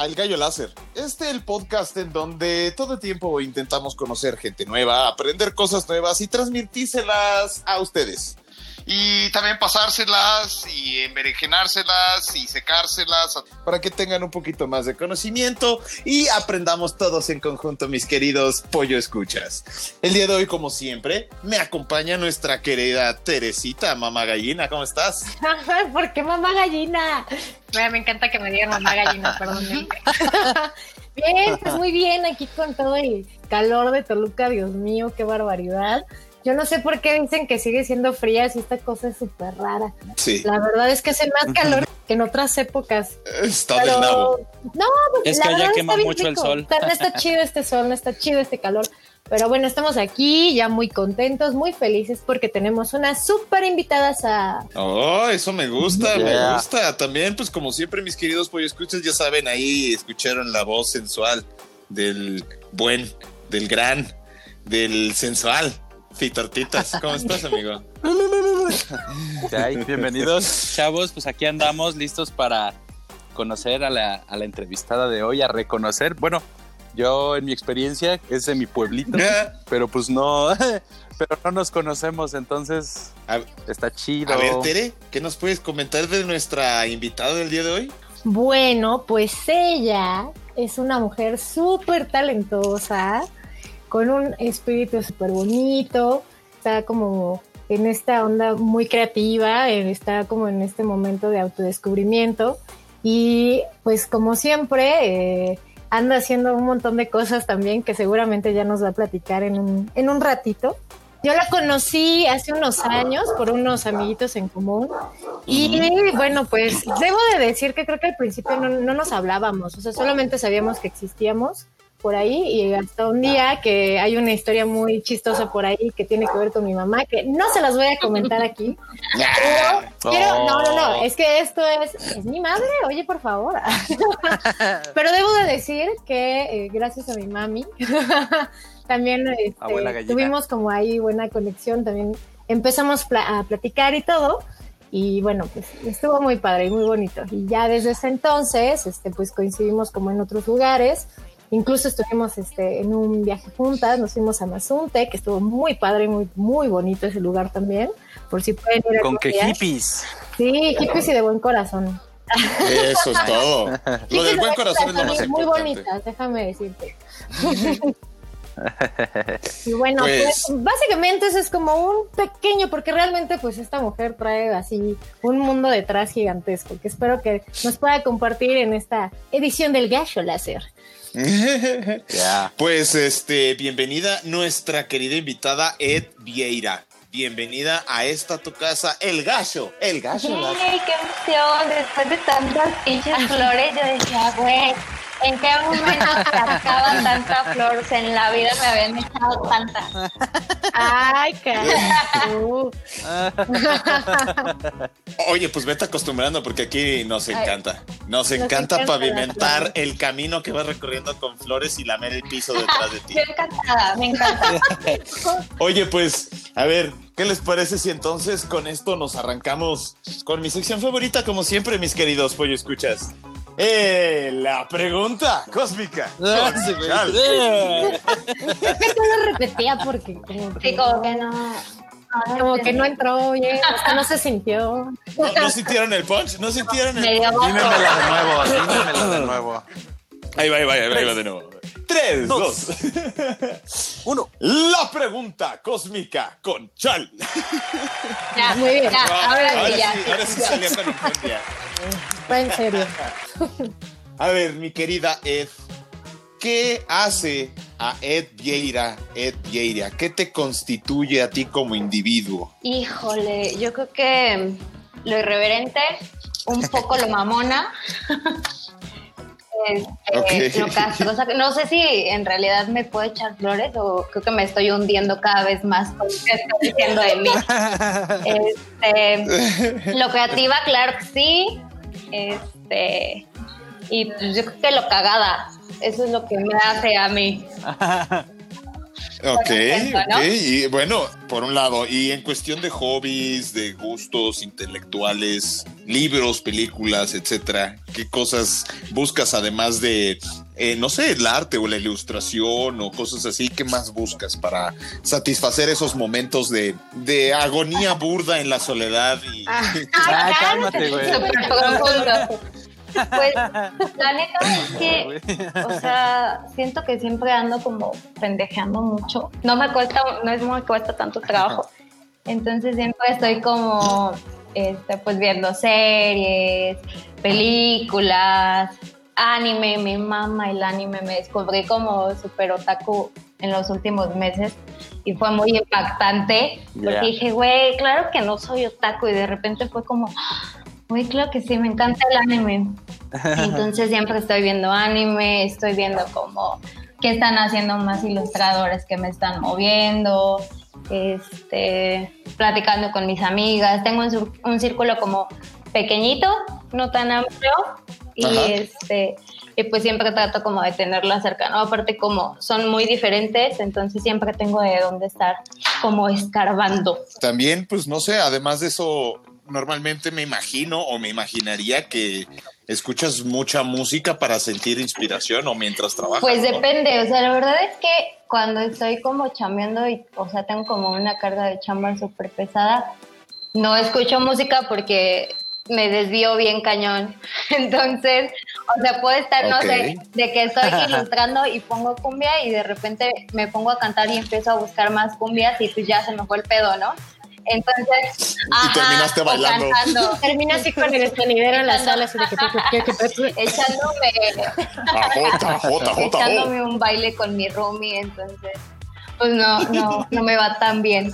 al Gallo Láser. Este es el podcast en donde todo el tiempo intentamos conocer gente nueva, aprender cosas nuevas y transmitírselas a ustedes. Y también pasárselas y enberenjenárselas y secárselas para que tengan un poquito más de conocimiento y aprendamos todos en conjunto, mis queridos pollo escuchas. El día de hoy, como siempre, me acompaña nuestra querida Teresita, mamá gallina. ¿Cómo estás? ¿Por qué mamá gallina? Me encanta que me digan mamá gallina, perdón. bien, pues muy bien, aquí con todo el calor de Toluca, Dios mío, qué barbaridad. Yo no sé por qué dicen que sigue siendo fría si esta cosa es súper rara. Sí. La verdad es que hace más calor que en otras épocas. Está Pero- del nabo. No, Es la que allá verdad quema está bien mucho el sol. Está, no está chido este sol, no está chido este calor. Pero bueno, estamos aquí ya muy contentos, muy felices porque tenemos una súper invitada a... Oh, eso me gusta, me gusta. También, pues como siempre, mis queridos pollo escuchas, ya saben, ahí escucharon la voz sensual del buen, del gran, del sensual. Fitortitas, ¿cómo estás, amigo? Bienvenidos, chavos. Pues aquí andamos listos para conocer a la, a la entrevistada de hoy, a reconocer. Bueno, yo en mi experiencia es de mi pueblito, pero pues no, pero no nos conocemos, entonces A, está chido. a ver, Tere, ¿qué nos puedes comentar de nuestra invitada del día de hoy? Bueno, pues ella es una mujer súper talentosa, con un espíritu súper bonito, está como en esta onda muy creativa, está como en este momento de autodescubrimiento y pues como siempre eh, anda haciendo un montón de cosas también que seguramente ya nos va a platicar en un, en un ratito. Yo la conocí hace unos años por unos amiguitos en común y bueno, pues debo de decir que creo que al principio no, no nos hablábamos, o sea, solamente sabíamos que existíamos por ahí y hasta un día que hay una historia muy chistosa por ahí que tiene que ver con mi mamá, que no se las voy a comentar aquí. Pero quiero, no, no, no, es que esto es, es mi madre, oye, por favor. Pero debo de decir que eh, gracias a mi mami, también este, tuvimos como ahí buena conexión, también empezamos pla- a platicar y todo. Y bueno, pues estuvo muy padre y muy bonito. Y ya desde ese entonces, este, pues coincidimos como en otros lugares. Incluso estuvimos este, en un viaje juntas, nos fuimos a Mazunte, que estuvo muy padre y muy, muy bonito ese lugar también. Por si pueden ir Con que hippies. Sí, hippies y de buen corazón. Eso es todo. Lo del buen de corazón es lo más Muy bonitas, déjame decirte. y bueno, Pues- pues, básicamente eso es como un pequeño, porque realmente pues esta mujer trae así un mundo detrás gigantesco, que espero que nos pueda compartir en esta edición del Gallo Láser. Pues este, bienvenida nuestra querida invitada Ed Vieira. Bienvenida a esta tu casa, El Gallo, El Gallo. ¡Yay! ¡Qué emoción! Después de tantas pinches flores, yo decía, güey, ¿en qué momento sacaban tanta flor? En la vida me habían echado tanta. Ay, carajo. Oye, pues vete acostumbrando porque aquí nos encanta. Nos encanta encanta pavimentar el camino que vas recorriendo con flores y lamer el piso detrás de ti. Yo encantada, me encanta. Oye, pues, a ver, ¿qué les parece si entonces con esto nos arrancamos con mi sección favorita, como siempre, mis queridos pollo escuchas? Eh, la pregunta cósmica. Ah, con Chal. Es que todo lo repetía porque como que, Sí, como que no. como que no entró, oye, hasta no se sintió. ¿No, no sintieron el punch? ¿No sintieron el Me dio Dímemela de nuevo, dímemela de nuevo. Ahí va, ahí va, ahí va, ahí va de nuevo. Tres, dos. Uno. La pregunta cósmica con Chal. Ya, Muy bien. ya, ahora ahora sí, ya. sí, ahora sí salió con infundia. Fue en serio. A ver, mi querida Ed, ¿qué hace a Ed Vieira, Ed Vieira? ¿Qué te constituye a ti como individuo? Híjole, yo creo que lo irreverente, un poco lo mamona, Este, o sea, no sé si en realidad me puedo echar flores o creo que me estoy hundiendo cada vez más con lo que estoy diciendo de mí. Este, lo creativa, claro que sí. Este, y pues yo creo que lo cagada, eso es lo que me hace a mí. Ok, ok. Y bueno, por un lado, y en cuestión de hobbies, de gustos intelectuales, libros, películas, etcétera, ¿qué cosas buscas además de, eh, no sé, el arte o la ilustración o cosas así? ¿Qué más buscas para satisfacer esos momentos de, de agonía burda en la soledad? Y... Ah, ah cálmate, güey. Pues la neta es que, o sea, siento que siempre ando como pendejeando mucho. No me cuesta, no es muy cuesta tanto trabajo. Entonces siempre estoy como, este, pues viendo series, películas, anime, mi mamá el anime, me descubrí como super otaku en los últimos meses y fue muy impactante porque dije, güey, claro que no soy otaku y de repente fue como, muy claro que sí, me encanta el anime. Entonces siempre estoy viendo anime, estoy viendo como qué están haciendo más ilustradores que me están moviendo, este, platicando con mis amigas. Tengo un, círculo como pequeñito, no tan amplio, y este y pues siempre trato como de tenerlo cerca, ¿no? Aparte como son muy diferentes, entonces siempre tengo de dónde estar como escarbando. También, pues no sé, además de eso, normalmente me imagino o me imaginaría que escuchas mucha música para sentir inspiración o mientras trabajas. Pues depende, o sea, la verdad es que cuando estoy como chambeando y, o sea, tengo como una carga de chamba súper pesada, no escucho música porque me desvío bien cañón. Entonces, o sea, puede estar, no sé, de que estoy ilustrando y pongo cumbia y de repente me pongo a cantar y empiezo a buscar más cumbias y pues ya se me fue el pedo, ¿no? Entonces, y terminaste bailando. Cantando. Terminas así con el sonidero en la sala, así de que echándome, Jota, Jota, echándome un baile con mi roomie, entonces pues no, no, no me va tan bien.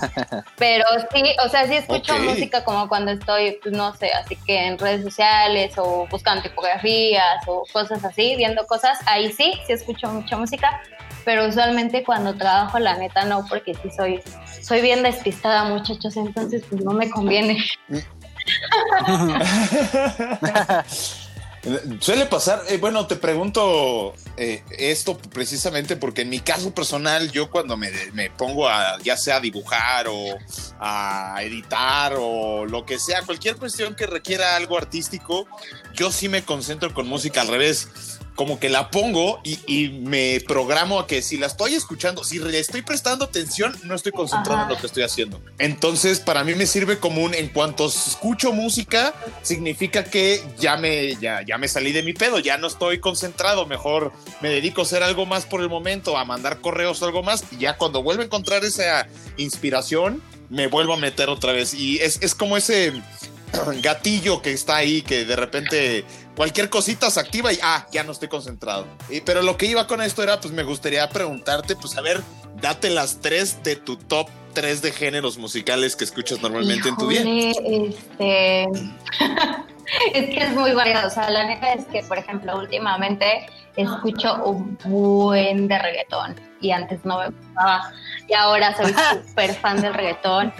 Pero sí, o sea, sí escucho música como cuando estoy, pues no sé, así que en redes sociales o buscando tipografías o cosas así, viendo cosas, ahí sí, sí escucho mucha música, pero usualmente cuando trabajo, la neta, no, porque sí soy, soy bien despistada, muchachos, entonces pues no me conviene. Suele pasar, eh, bueno, te pregunto eh, esto precisamente porque en mi caso personal, yo cuando me, me, pongo a ya sea a dibujar o a editar o lo que sea, cualquier cuestión que requiera algo artístico, yo sí me concentro con música al revés como que la pongo y, me programo a que si la estoy escuchando, si le estoy prestando atención, no estoy concentrado en lo que estoy haciendo. Entonces, para mí me sirve como un, en cuanto escucho música, significa que ya me, ya, ya me salí de mi pedo, ya no estoy concentrado, mejor me dedico a hacer algo más por el momento, a mandar correos o algo más, y ya cuando vuelvo a encontrar esa inspiración, me vuelvo a meter otra vez. Y es, es como ese gatillo que está ahí, que de repente cualquier cosita se activa y ah, ya no estoy concentrado. Y, pero lo que iba con esto era, pues me gustaría preguntarte, pues a ver, date las tres de tu top tres de géneros musicales que escuchas normalmente en tu día. Este... es que es muy variado. O sea, la neta es que, por ejemplo, últimamente escucho un buen de reggaetón y antes no me gustaba. Y ahora soy súper fan del reggaetón.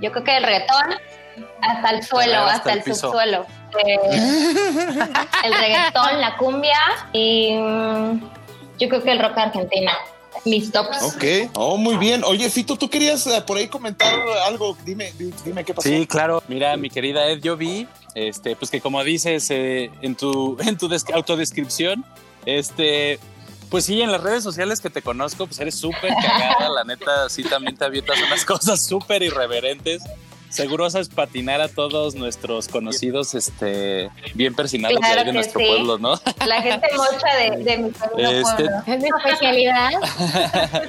Yo creo que el reggaetón hasta el suelo, hasta, el, subsuelo. Eh, el reggaetón, la cumbia y mm, yo creo que el rock argentino. Mis tops. Ok, oh, muy bien. Oye, Fito, tú querías eh, por ahí comentar algo. Dime, dime qué pasó. Sí, claro. Mira, mi querida Ed, yo vi, este, pues que como dices eh, en tu, en tu autodescripción, este, pues sí, en las redes sociales que te conozco, pues eres súper cagada, la neta, sí también te avientas unas cosas súper irreverentes seguro sabes patinar a todos nuestros conocidos, este, bien persinados de, nuestro pueblo, ¿no? La gente mocha de, mi pueblo. Este... Es mi especialidad.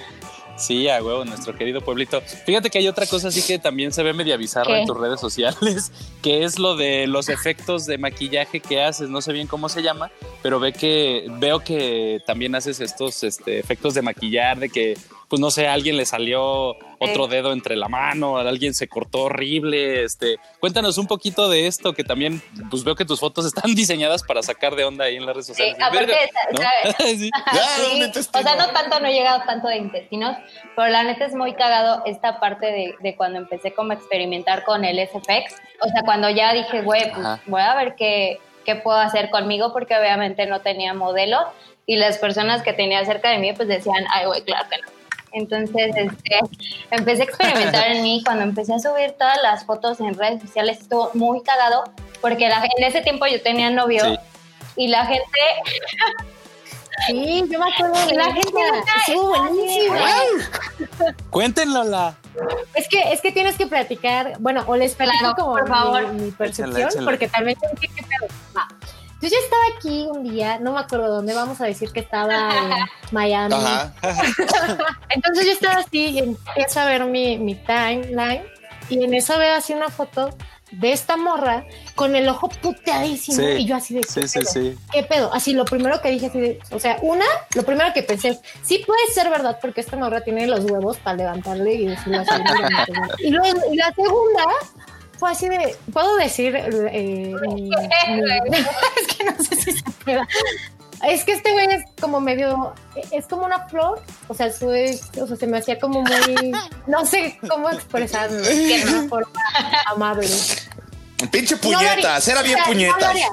Sí, a huevo, nuestro querido pueblito. Fíjate que hay otra cosa así que también se ve media bizarra en tus redes sociales, que es lo de los efectos de maquillaje que haces. No sé bien cómo se llama, pero ve que veo que también haces estos este, efectos de maquillar, de que pues no sé, a alguien le salió otro dedo entre la mano, a alguien se cortó horrible. Este, cuéntanos un poquito de esto, que también, pues veo que tus fotos están diseñadas para sacar de onda ahí en las redes sociales. Sí, aparte, ¿no? ¿sabes? Sí. Sí, o sea, no tanto, no he llegado tanto de intestinos, pero la neta es muy cagado esta parte de, de cuando empecé como a experimentar con el SFX. O sea, cuando ya dije, güey, pues Ajá. voy a ver qué, qué puedo hacer conmigo, porque obviamente no tenía modelo y las personas que tenía cerca de mí pues decían, ay, güey, claro que no. Entonces, este, empecé a experimentar en mí. Cuando empecé a subir todas las fotos en redes sociales, estuvo muy cagado, porque la- en ese tiempo yo tenía novio Sí. y la gente Sí, yo me acuerdo de La gente Estuvo de, buenísima. Cuéntenla. Es que, es que tienes que platicar, bueno, o les platico Claro, como por favor. mi, mi percepción, porque también tengo que qué pedo. Va. Yo ya estaba aquí un día, no me acuerdo dónde, vamos a decir que estaba en Miami. Ajá. Entonces yo estaba así y empiezo a ver mi, mi timeline y en eso veo así una foto de esta morra con el ojo puteadísimo Sí, y yo así de ¿qué Sí, pedo? sí. ¿Qué pedo? Así lo primero que dije así de, o sea, una, lo primero que pensé es, sí puede ser verdad porque esta morra tiene los huevos para levantarle y decirle así. y, luego, y la segunda fue así de, ¿puedo decir? eh, mi- mi- es que no sé si se pueda. Es que este güey es como medio, es como una flor, o sea, su es- o sea, se me hacía como muy, no sé cómo expresarlo, que no forma amable. Pinche No puñetas, era bien O sea, no lo puñetas. haría,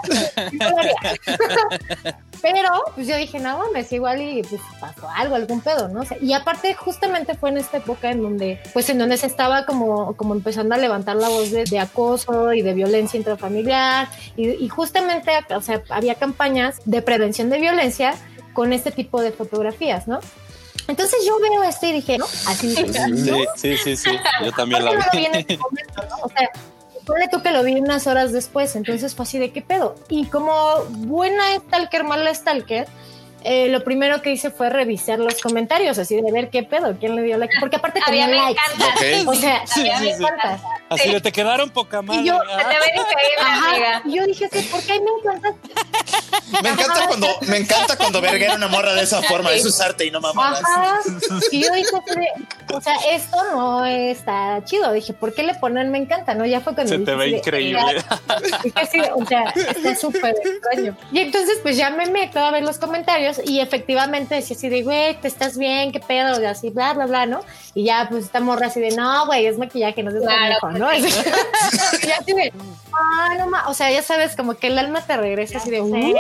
no lo haría. Pero, pues yo dije, no mames, igual y pues pasó algo, algún pedo, ¿no? O sea, y aparte, justamente fue en esta época en donde, pues en donde se estaba como, como empezando a levantar la voz de, de acoso y de violencia intrafamiliar. Y, y justamente, o sea, había campañas de prevención de violencia con este tipo de fotografías, ¿no? Entonces yo veo esto y dije, ¿no? Así Sí, ¿no? sí, sí, sí. Yo también la ¿Por qué no lo vi en vi. ese momento, no? O sea, ponle tú que lo vi unas horas después, entonces fue así de qué pedo. Y como buena stalker, mala stalker, eh, lo primero que hice fue revisar los comentarios, así de ver qué pedo, quién le dio like, porque aparte había tenía me likes. encanta. Ok. O sea, Sí, sí, me sí. encanta. Así te quedaron poca madre. Y yo- Se te ve increíble, Ajá. amiga. Y yo dije, sí, ¿por qué me encanta? Me encanta cuando, me encanta cuando verguera una morra de esa forma. Eso es arte y no mamadas. Ajá. Y yo dije, o sea, esto no está chido. Dije, ¿por qué le ponen me encanta? No, ya fue cuando Se dije te ve increíble. Y que sí, o sea, está súper extraño. Y entonces, pues ya me meto a ver los comentarios y efectivamente decía así de, güey, te estás bien, qué pedo, y así, bla, bla, bla, ¿no? Y ya, pues esta morra así de, no, güey, es maquillaje, no seas Claro, pendejo, ¿no? Así- y así de, ah, no ma-". o sea, ya sabes, como que el alma te regresa así de, "Uh".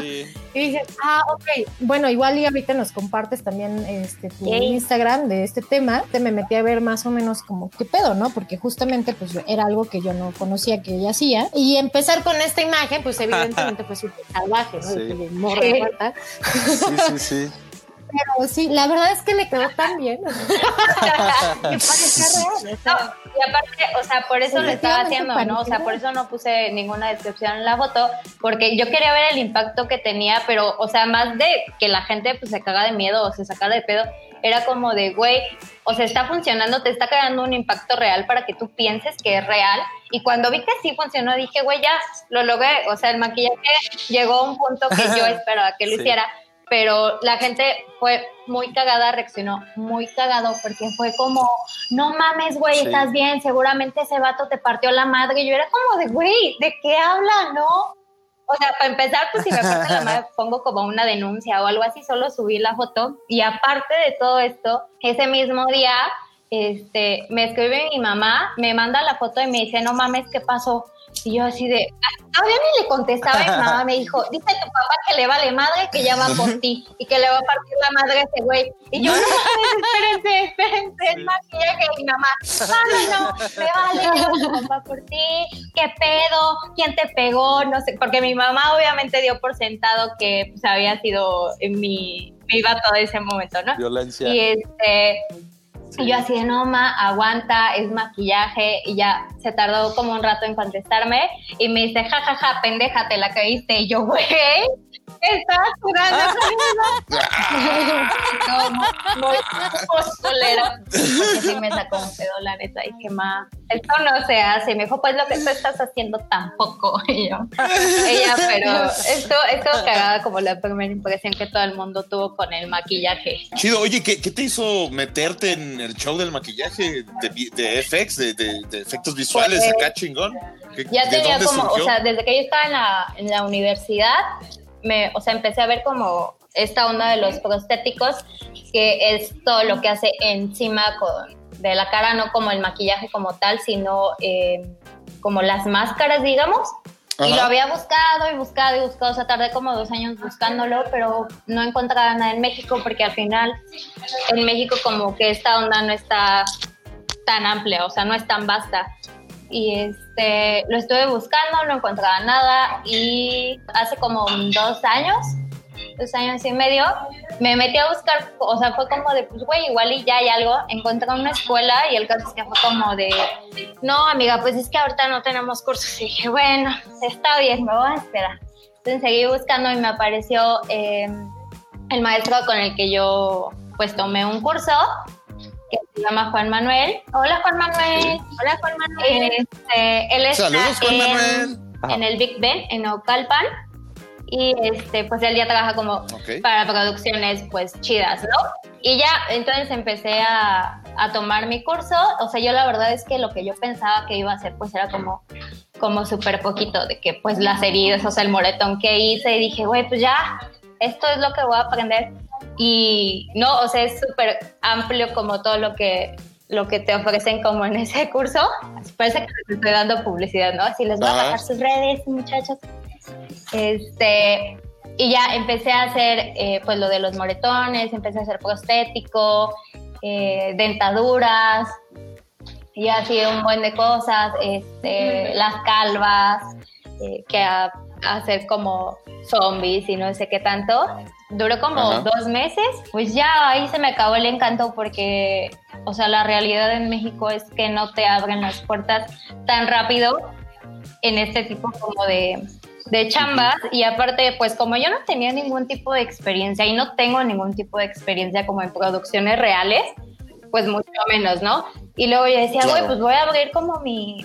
Sí. Y dices, ah, ok, bueno, igual y ahorita nos compartes también este tu. Instagram de este tema. Te me metí a ver más o menos como qué pedo, ¿no? Porque justamente pues era algo que yo no conocía que ella hacía. Y empezar con esta imagen, pues evidentemente fue súper salvaje, ¿no? Sí. De que morra Sí. muerta. Sí, sí, sí. Pero sí, la verdad es que le quedó tan bien. que parecía real. o sea, No, y aparte, o sea, por eso lo estaba haciendo, ¿no? O sea, por eso no puse ninguna descripción en la foto, porque yo quería ver el impacto que tenía, pero, o sea, más de que la gente pues se caga de miedo o se saca de pedo, era como de, güey, o sea, está funcionando, te está creando un impacto real para que tú pienses que es real. Y cuando vi que sí funcionó, dije, güey, ya lo logré. O sea, el maquillaje llegó a un punto que yo esperaba que lo Sí. hiciera, pero la gente fue muy cagada, reaccionó muy cagado porque fue como, no mames, güey, Sí. estás bien, seguramente ese vato te partió la madre. Y yo era como de, güey, ¿de qué habla, no? O sea, para empezar, pues si me parte la madre, pongo como una denuncia o algo así, solo subí la foto. Y aparte de todo esto, ese mismo día, este, me escribe mi mamá, me manda la foto y me dice, no mames, ¿qué pasó? Y yo así de, ah, todavía ni le contestaba y mi mamá me dijo, dice tu papá que le vale madre, que ya va por ti y que le va a partir la madre a ese güey. Y yo, no espérense, espérense, es maquillaje. Y mi mamá, no, no, me vale, papá por ti, qué pedo, quién te pegó, no sé, porque mi mamá obviamente dio por sentado que pues, había sido mi, mi vato de ese momento, ¿no? Violencia. Y este, Y yo así de no, ma, aguanta, es maquillaje. Y ya se tardó como un rato en contestarme. Y me dice, jajaja, pendeja, te la creíste. Y yo, güey, Estaba jugando no, muy postolero. Porque sí me sacó un pedo, la neta. Dije, ma, esto no se hace. Me dijo, pues lo que tú estás haciendo tampoco. Y yo, ella, pero esto, esto cagada como la primera impresión que todo el mundo tuvo con el maquillaje. Chido, oye, ¿qué, qué te hizo meterte en el show del maquillaje de, de FX, de, de, de efectos visuales Pues, acá chingón? ¿Qué- Ya de tenía dónde como, o surgió? sea, desde que yo estaba en la, en la universidad, me, o sea, empecé a ver como esta onda de los prostéticos, que es todo lo que hace encima con- de la cara, no como el maquillaje como tal, sino eh, como las máscaras, digamos. Y lo había buscado y buscado y buscado, o sea, tardé como dos años buscándolo, pero no encontraba nada en México porque al final en México como que esta onda no está tan amplia, o sea, no es tan vasta. Y este, lo estuve buscando, no encontraba nada y hace como dos años, dos años y medio, me metí a buscar, o sea, fue como de, pues, güey, igual y ya hay algo. Encontré una escuela y el caso es que fue como de, no, amiga, pues es que ahorita no tenemos cursos. Y dije, bueno, está bien, me voy a esperar. Entonces seguí buscando y me apareció eh, el maestro con el que yo, pues, tomé un curso que se llama Juan Manuel. Hola, Juan Manuel. Hola, Juan Manuel. Este, él está Saludos, Juan en, Manuel. en el Big Ben, en Naucalpan. Y este, pues él ya trabaja como Ok. para producciones pues chidas, ¿no? Y ya, entonces empecé a, a tomar mi curso. O sea, yo la verdad es que lo que yo pensaba que iba a hacer pues era como, como súper poquito, de que pues las heridas, o sea, el moretón que hice y dije, güey, pues ya, esto es lo que voy a aprender. Y no, o sea, es súper amplio como todo lo que lo que te ofrecen como en ese curso. Parece que les estoy dando publicidad, ¿no? Así les voy a bajar sus redes, muchachos. Este, y ya empecé a hacer eh, pues lo de los moretones, empecé a hacer prostético, eh, dentaduras, y así un buen de cosas, este, las calvas, eh, que a, a hacer como zombies y no sé qué tanto. Duró como Ajá. dos meses, pues ya ahí se me acabó el encanto porque, o sea, la realidad en México es que no te abren las puertas tan rápido en este tipo como de, de chambas y aparte pues como yo no tenía ningún tipo de experiencia y no tengo ningún tipo de experiencia como en producciones reales, pues mucho menos, ¿no? Y luego yo decía, güey, Claro. pues voy a abrir como mi,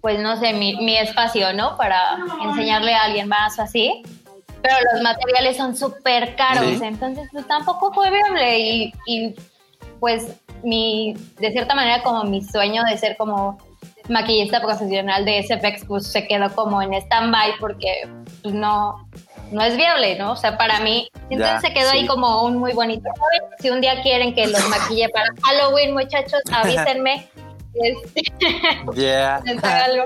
pues no sé, mi, mi espacio, ¿no? Para enseñarle a alguien más o así. Pero los materiales son súper caros, Sí. entonces pues tampoco fue viable y, y pues mi, de cierta manera como mi sueño de ser como maquillista profesional de SFX pues se quedó como en stand-by porque pues, no, no es viable, ¿no? O sea, para mí, entonces Ya, se quedó sí. ahí como un muy bonito. Si un día quieren que los maquille para Halloween, muchachos, avísenme. Este, Yeah. algo.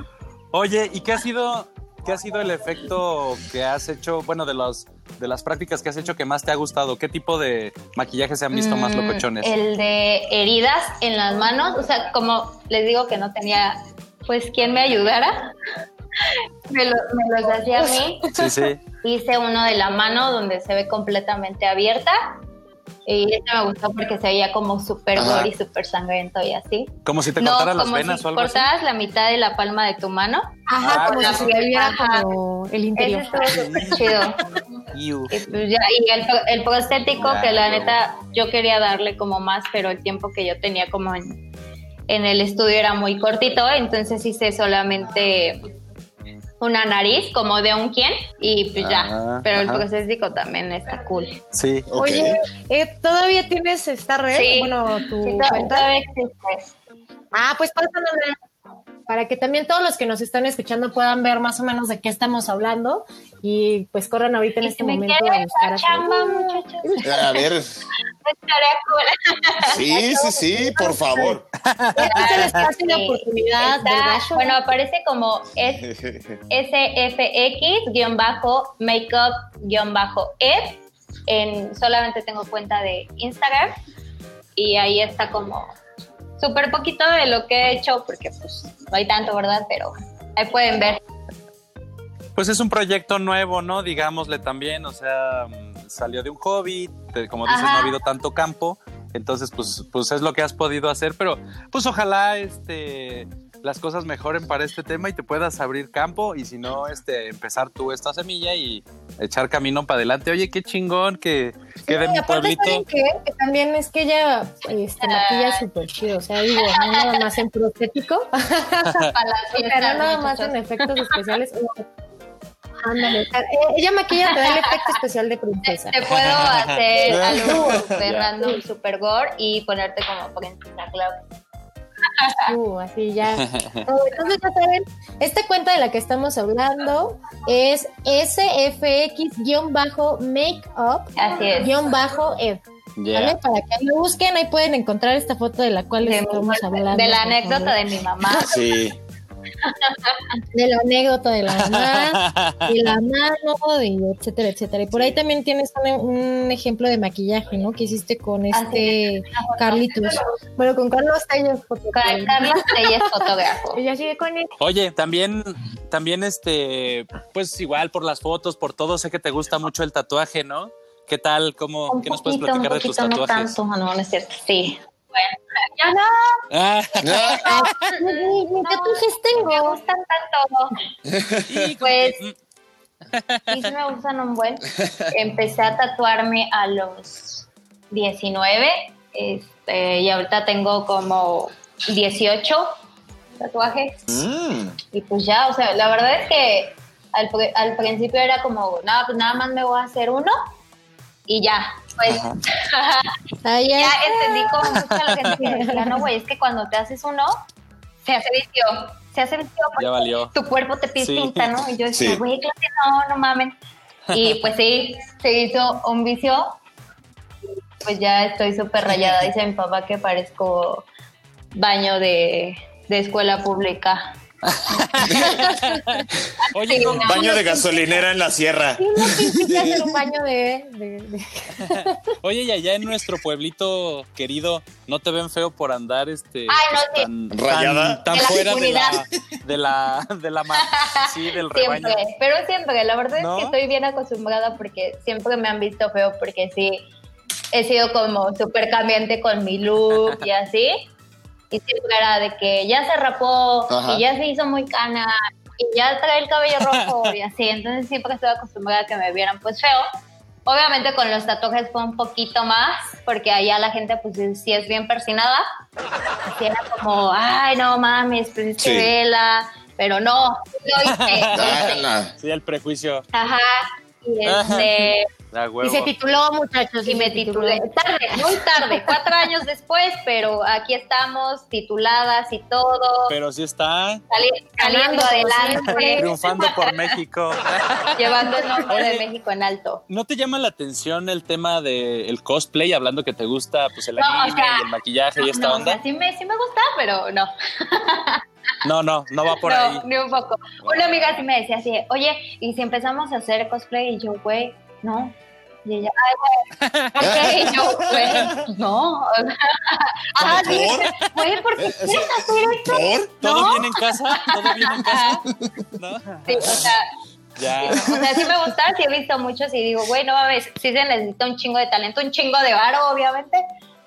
Oye, ¿y qué ha sido qué ha sido el efecto que has hecho, bueno, de los de las prácticas que has hecho que más te ha gustado? ¿Qué tipo de maquillaje se han visto más Mm, locochones? El de heridas en las manos, o sea, como les digo que no tenía, pues, quien me ayudara, me, lo- me los hacía a mí. Sí, sí. Hice uno de la mano donde se ve completamente abierta. Y este me gustó porque se veía como súper Ajá. gory, súper sangriento y así. Como si te no, cortaran las venas si o algo así. cortaras la mitad de la palma de tu mano. Ajá, Ah, como si se viera como el Eso interior. estuvo súper chido. Y, pues ya, y el, el prostético, que la neta yo quería darle como más, pero el tiempo que yo tenía como en, en el estudio era muy cortito, entonces hice solamente una nariz como de un quien y pues ya. Ah, Pero el ajá. prostético también está cool. Sí. Ok. Oye, eh, ¿todavía tienes esta red? Sí. Bueno, tu Sí, cuenta. todavía existe. Ah, pues pásanosla para que también todos los que nos están escuchando puedan ver más o menos de qué estamos hablando y pues corran ahorita en Y este si me momento a buscar a chamba, muchachos. A ver, sí, sí, sí, por favor. Es Sí. oportunidad Está- bueno, aparece como es SFX-makeup-ed. En, solamente tengo cuenta de Instagram y ahí está como súper poquito de lo que he hecho porque pues no hay tanto, ¿verdad? Pero ahí pueden ver. Pues es un proyecto nuevo, ¿no? Digámosle también, o sea, salió de un hobby, te- como dices, Ajá. no ha habido tanto campo, entonces pues, pues es lo que has podido hacer, pero pues ojalá este, las cosas mejoren para este tema y te puedas abrir campo y si no, este, empezar tú esta semilla y, echar camino para adelante. Oye, qué chingón que, que de Sí, mi aparte, pueblito. también es que ella este, maquilla súper chido. O sea, digo, no nada más en prostético, pero nada más en efectos especiales. Ándale, eh, ella maquilla te da el efecto especial de princesa. Te puedo hacer algo super random, super gore y ponerte como princesa, claro. Uh, así ya. No, entonces ya saben, esta cuenta de la que estamos hablando es SFX-makeup Así es. bajo Ed, Yeah. ¿vale? Para que lo busquen, ahí pueden encontrar esta foto de la cual les estamos hablando. de la anécdota favor. de mi mamá. Sí. De la anécdota de la mamá, de la mano, de etcétera, etcétera. Y por ahí también tienes un, un ejemplo de maquillaje, ¿no? Que hiciste con este Carlitos. Bueno, con Carlos Telles, Ca- Carlos Reyes, fotógrafo. Y ya sigue con él. Oye, también, también este, pues igual por las fotos, por todo, sé que te gusta mucho el tatuaje, ¿no? ¿Qué tal? ¿Cómo, Un ¿Qué nos puedes un platicar de tus no tatuajes? tanto, no, no es cierto. Sí. Bueno, ya no, Ah, Ni, tatuajes me tengo. gustan tanto. Pues sí, sí me gustan un buen. Empecé a tatuarme a los 19 este, y ahorita tengo como 18 tatuajes. Mm. Y pues ya, o sea, la verdad es que al, al principio era como, nada, pues nada más me voy a hacer uno y ya. Pues Ah, ya. ya entendí como mucho la gente que decía, no, güey, es que cuando te haces uno, se hace vicio, se hace vicio porque ya valió. tu cuerpo te pide Sí. tinta, ¿no? Y yo decía, Sí. güey, claro que no, no mamen. Y pues sí, se hizo un vicio. Pues ya estoy súper rayada. Dice mi papá que parezco baño de, de escuela pública. Oye, Sí, no, no. Baño de gasolinera en la sierra. Sí, no quise hacer un baño de, de- de- oye, y allá en nuestro pueblito querido, ¿no te ven feo por andar este Ay, no, sí. tan, Rayada. tan, tan De la fuera de la, de la de la sí, del rebaño? Siempre, pero siempre. La verdad ¿No? es que estoy bien acostumbrada porque siempre me han visto feo porque sí, he sido como súper cambiante con mi look y así. Y siempre era de que ya se rapó Ajá. y ya se hizo muy cana y ya trae el cabello rojo y así. Entonces siempre estoy acostumbrada a que me vieran pues feo. Obviamente con los tatuajes fue un poquito más, porque allá la gente pues sí- es bien persinada. Así era como, ay, no mames, pues es que Sí. vela. Pero no, lo hice, lo hice. Sí, el prejuicio. Ajá. Y, este, Da Y se tituló, muchachos. y me titulé tarde, muy tarde, cuatro años después, pero aquí estamos tituladas y todo, Pero sí está sali- saliendo como adelante, triunfando por México. llevando el nombre de. México en alto. ¿No te llama la atención el tema del cosplay, hablando que te gusta pues el No, o anime sea, y el maquillaje y esta No, o onda? sea, sí, me, sí me gusta, pero no, No, no, no va por no, ahí. ni un poco. Una amiga sí me decía así, oye, ¿y si empezamos a hacer cosplay? Y yo, güey, no. Y ella, ay, güey. Y yo, güey, no. Ah, sí, güey, ¿por qué Eh, quieres hacer esto? ¿Por? ¿Todo ¿No? bien en casa? ¿Todo bien en casa? ¿No? Sí, o sea, Ya. o sea, sí me gusta, sí he visto muchos y digo, güey, no mames, sí se necesita un chingo de talento, un chingo de varo, obviamente,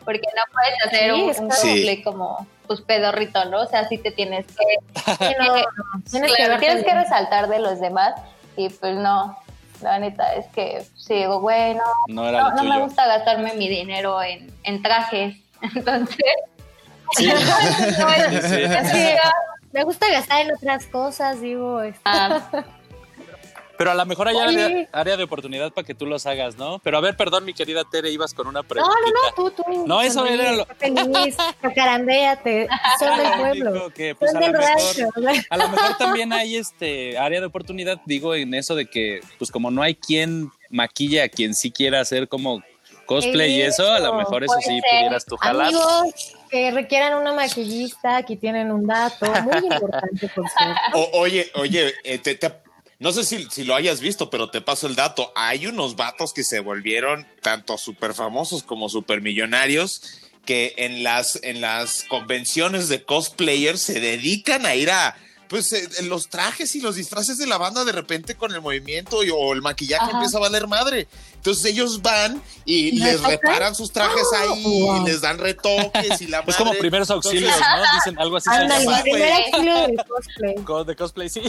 porque no puedes hacer Sí, un, un como, pues, pedorrito, ¿no? O sea, sí te tienes que, Sí, no, no, eh, Tienes que claro, tienes que resaltar de los demás y pues no, la neta es que sí digo, güey, no, No era no, lo no me gusta gastarme mi dinero en, en trajes, entonces... Sí. no Sí, Me gusta gastar en otras cosas, digo. este, ah, Pero a lo mejor hay área, área de oportunidad para que tú los hagas, ¿no? Pero a ver, perdón, mi querida Tere, ibas con una No, pregunta. no, no, tú, tú. No, eso era lo- Feliz, cacarandéate. Son del pueblo. Que, pues, Son a, lo del mejor, a lo mejor también hay este área de oportunidad, digo, en eso de que, pues como no hay quien maquille a quien sí quiera hacer como cosplay y eso, a lo mejor eso sí ser. pudieras tú jalar. Amigos que requieran una maquillista, aquí tienen un dato muy importante, por cierto. O- oye, oye, eh, te- te- no sé si, si lo hayas visto, pero te paso el dato. Hay unos vatos que se volvieron tanto súper famosos como súper millonarios que en las, en las convenciones de cosplayers se dedican a ir a, pues eh, los trajes y los disfraces de la banda de repente con el movimiento y, o el maquillaje empieza a valer madre. Entonces ellos van y les reparan sus trajes Oh, ahí y les dan retoques y la Es como primeros auxilios, Entonces, ¿no? Dicen algo así. se Ándale, del cosplay. Co- De cosplay, sí.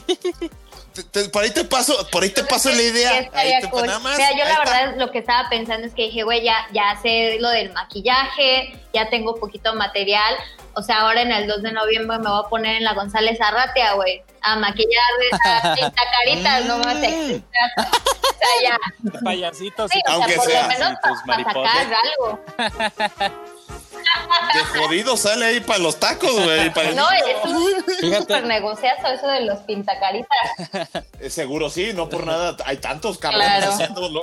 te- te- por ahí te paso, por ahí te paso la idea. Sí, Ahí estaría te- cool. nada más, Mira, yo ahí la está. verdad lo que estaba pensando es que dije, güey, ya, ya sé lo del maquillaje, ya tengo poquito material. O sea, ahora en el 2 de noviembre me voy a poner en la González Arratia, güey, a maquillar a pinta caritas, no más Mm. O sea, ya. Payasitos Sí, o Aunque sea, por sea, lo menos para mariposas. sacar algo. De jodido sale ahí para los tacos, güey. No, es un Fíjate. súper negociazo eso de los pintacaritas. Eh, Seguro sí, no por nada. Hay tantos cabrones Claro. haciéndolo.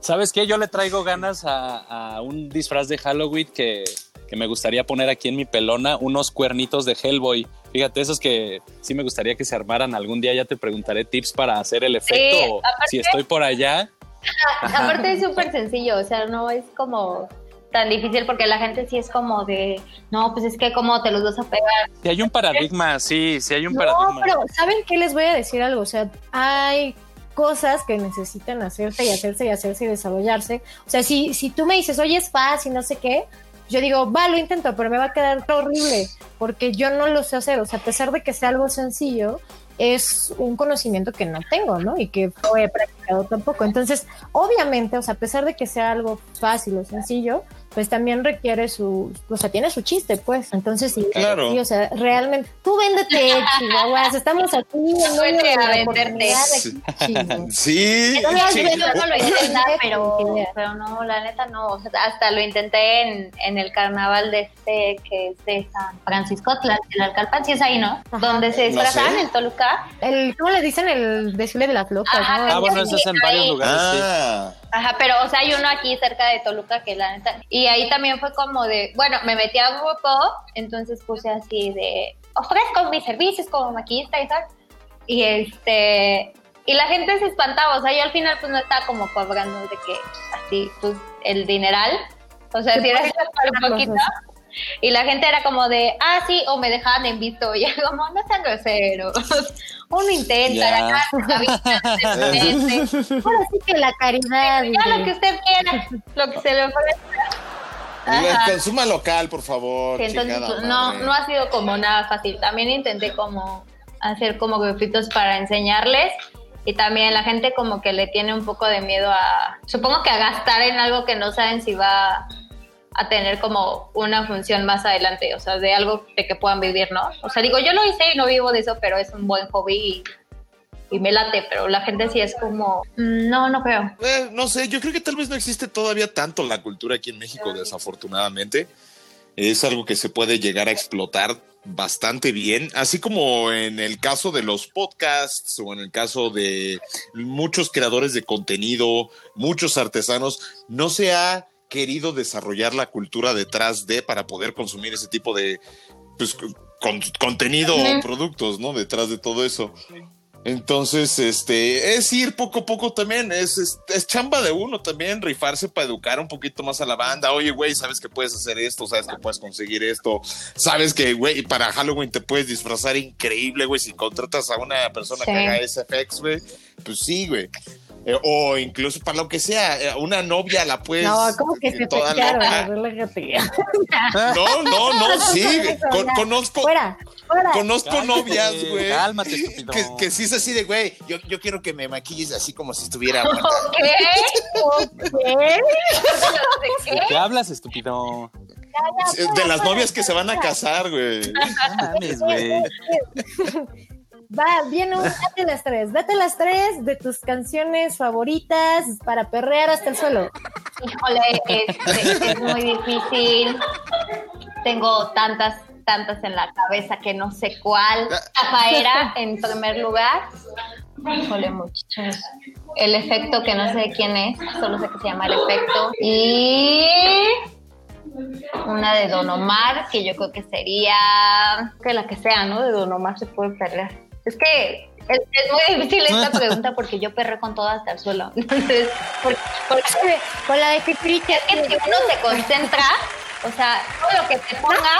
¿Sabes qué? Yo le traigo ganas a, a un disfraz de Halloween que, que me gustaría poner aquí en mi pelona, unos cuernitos de Hellboy. Fíjate, esos que sí me gustaría que se armaran algún día. Ya te preguntaré tips para hacer el efecto. aparte- si estoy por allá. Aparte es súper sencillo, o sea, no es como tan difícil porque la gente sí es como de, no, pues es que cómo te los vas a pegar. Si hay un paradigma, sí, sí hay un No, paradigma. pero ¿saben qué les voy a decir algo? O sea, hay cosas que necesitan hacerse y hacerse y hacerse y desarrollarse. O sea, si, si tú me dices, oye, es fácil, no sé qué, yo digo, va, lo intento, pero me va a quedar horrible porque yo no lo sé hacer. O sea, a pesar de que sea algo sencillo, es un conocimiento que no tengo, ¿no? Y que no he practicado tampoco. Entonces, obviamente, o sea, a pesar de que sea algo fácil o sencillo, pues también requiere su, o sea, tiene su chiste, pues. Entonces, sí, Claro. sí, o sea, realmente, tú véndete, chihuahuas, estamos aquí en medio de a la venderte. Sí. No, sí. yo no lo intenta, Idea. pero, pero no, la neta no. O sea, hasta lo intenté en, en el carnaval de este, que es de San Francisco, el Alcalpan, sí es ahí, ¿no? Ajá. Donde se No sé. en Toluca. El, ¿Cómo le dicen? El desfile de las locas, Ajá, ¿no? Ah, bueno, eso es en varios lugares, sí. Ajá, pero o sea, hay uno aquí cerca de Toluca que la neta. Y ahí también fue como de, bueno, me metí a grupo, entonces puse así de, ofrezco mis servicios como maquillista y tal. Y este, y la gente se espantaba, o sea, yo al final pues no estaba como cobrando de que así, pues el dineral. O sea, si era un poquito. cosas. Y la gente era como de, ah, sí, o me dejaban en visto. Y yo como, no sean groseros. Uno intenta, la mete. Ahora sí que la caridad. Ya lo que usted quiera, lo que se le ofrezca. consuma local, por favor. Sí, entonces no, no ha sido como nada fácil. También intenté como hacer como grupitos para enseñarles y también la gente como que le tiene un poco de miedo a, supongo que a gastar en algo que no saben si va a tener como una función más adelante, o sea, de algo de que puedan vivir, ¿no? O sea, digo, yo lo hice y no vivo de eso, pero es un buen hobby y, y me late, pero la gente sí es como, "Mm, no, no creo. Eh, no sé, yo creo que tal vez no existe todavía tanto la cultura aquí en México, desafortunadamente. Es algo que se puede llegar a explotar bastante bien, así como en el caso de los podcasts o en el caso de muchos creadores de contenido, muchos artesanos, no se ha querido desarrollar la cultura detrás de para poder consumir ese tipo de pues, con- contenido o productos, ¿no? Detrás de todo eso. Entonces, este, es ir poco a poco también, es, es, es chamba de uno también, rifarse para educar un poquito más a la banda. Oye, güey, sabes que puedes hacer esto, sabes que puedes conseguir esto, sabes que, güey, para Halloween te puedes disfrazar increíble, güey, si contratas a una persona Sí. que haga SFX, güey, pues sí, güey. Eh, o incluso para lo que sea, eh, una novia la puedes. No, como que se toda loca. relájate. No, no, no, sí, con- conozco, Fuera, fuera. conozco Cálmate, novias, güey. Cálmate, estúpido. Que, que sí es así de, güey, yo, yo quiero que me maquilles así como si estuviera muerta. ¿Qué? ¿Qué? ¿De qué hablas, estúpido? De las novias que se van a casar, güey. No mames, güey. Va, bien, un- date las tres, date las tres de tus canciones favoritas para perrear hasta el suelo. Híjole, este, es muy difícil. Tengo tantas, tantas en la cabeza que no sé cuál. Zafaera, en primer lugar. Híjole, muchachos. El efecto que no sé de quién es, solo sé que se llama el efecto. Y una de Don Omar, que yo creo que sería que la que sea, ¿no? De Don Omar se puede perder. Es que es, es muy difícil esta pregunta porque yo perré con todo hasta el suelo. Entonces, por- porque Con la de Pipricha, es que si uno se concentra, o sea, todo lo que te ponga,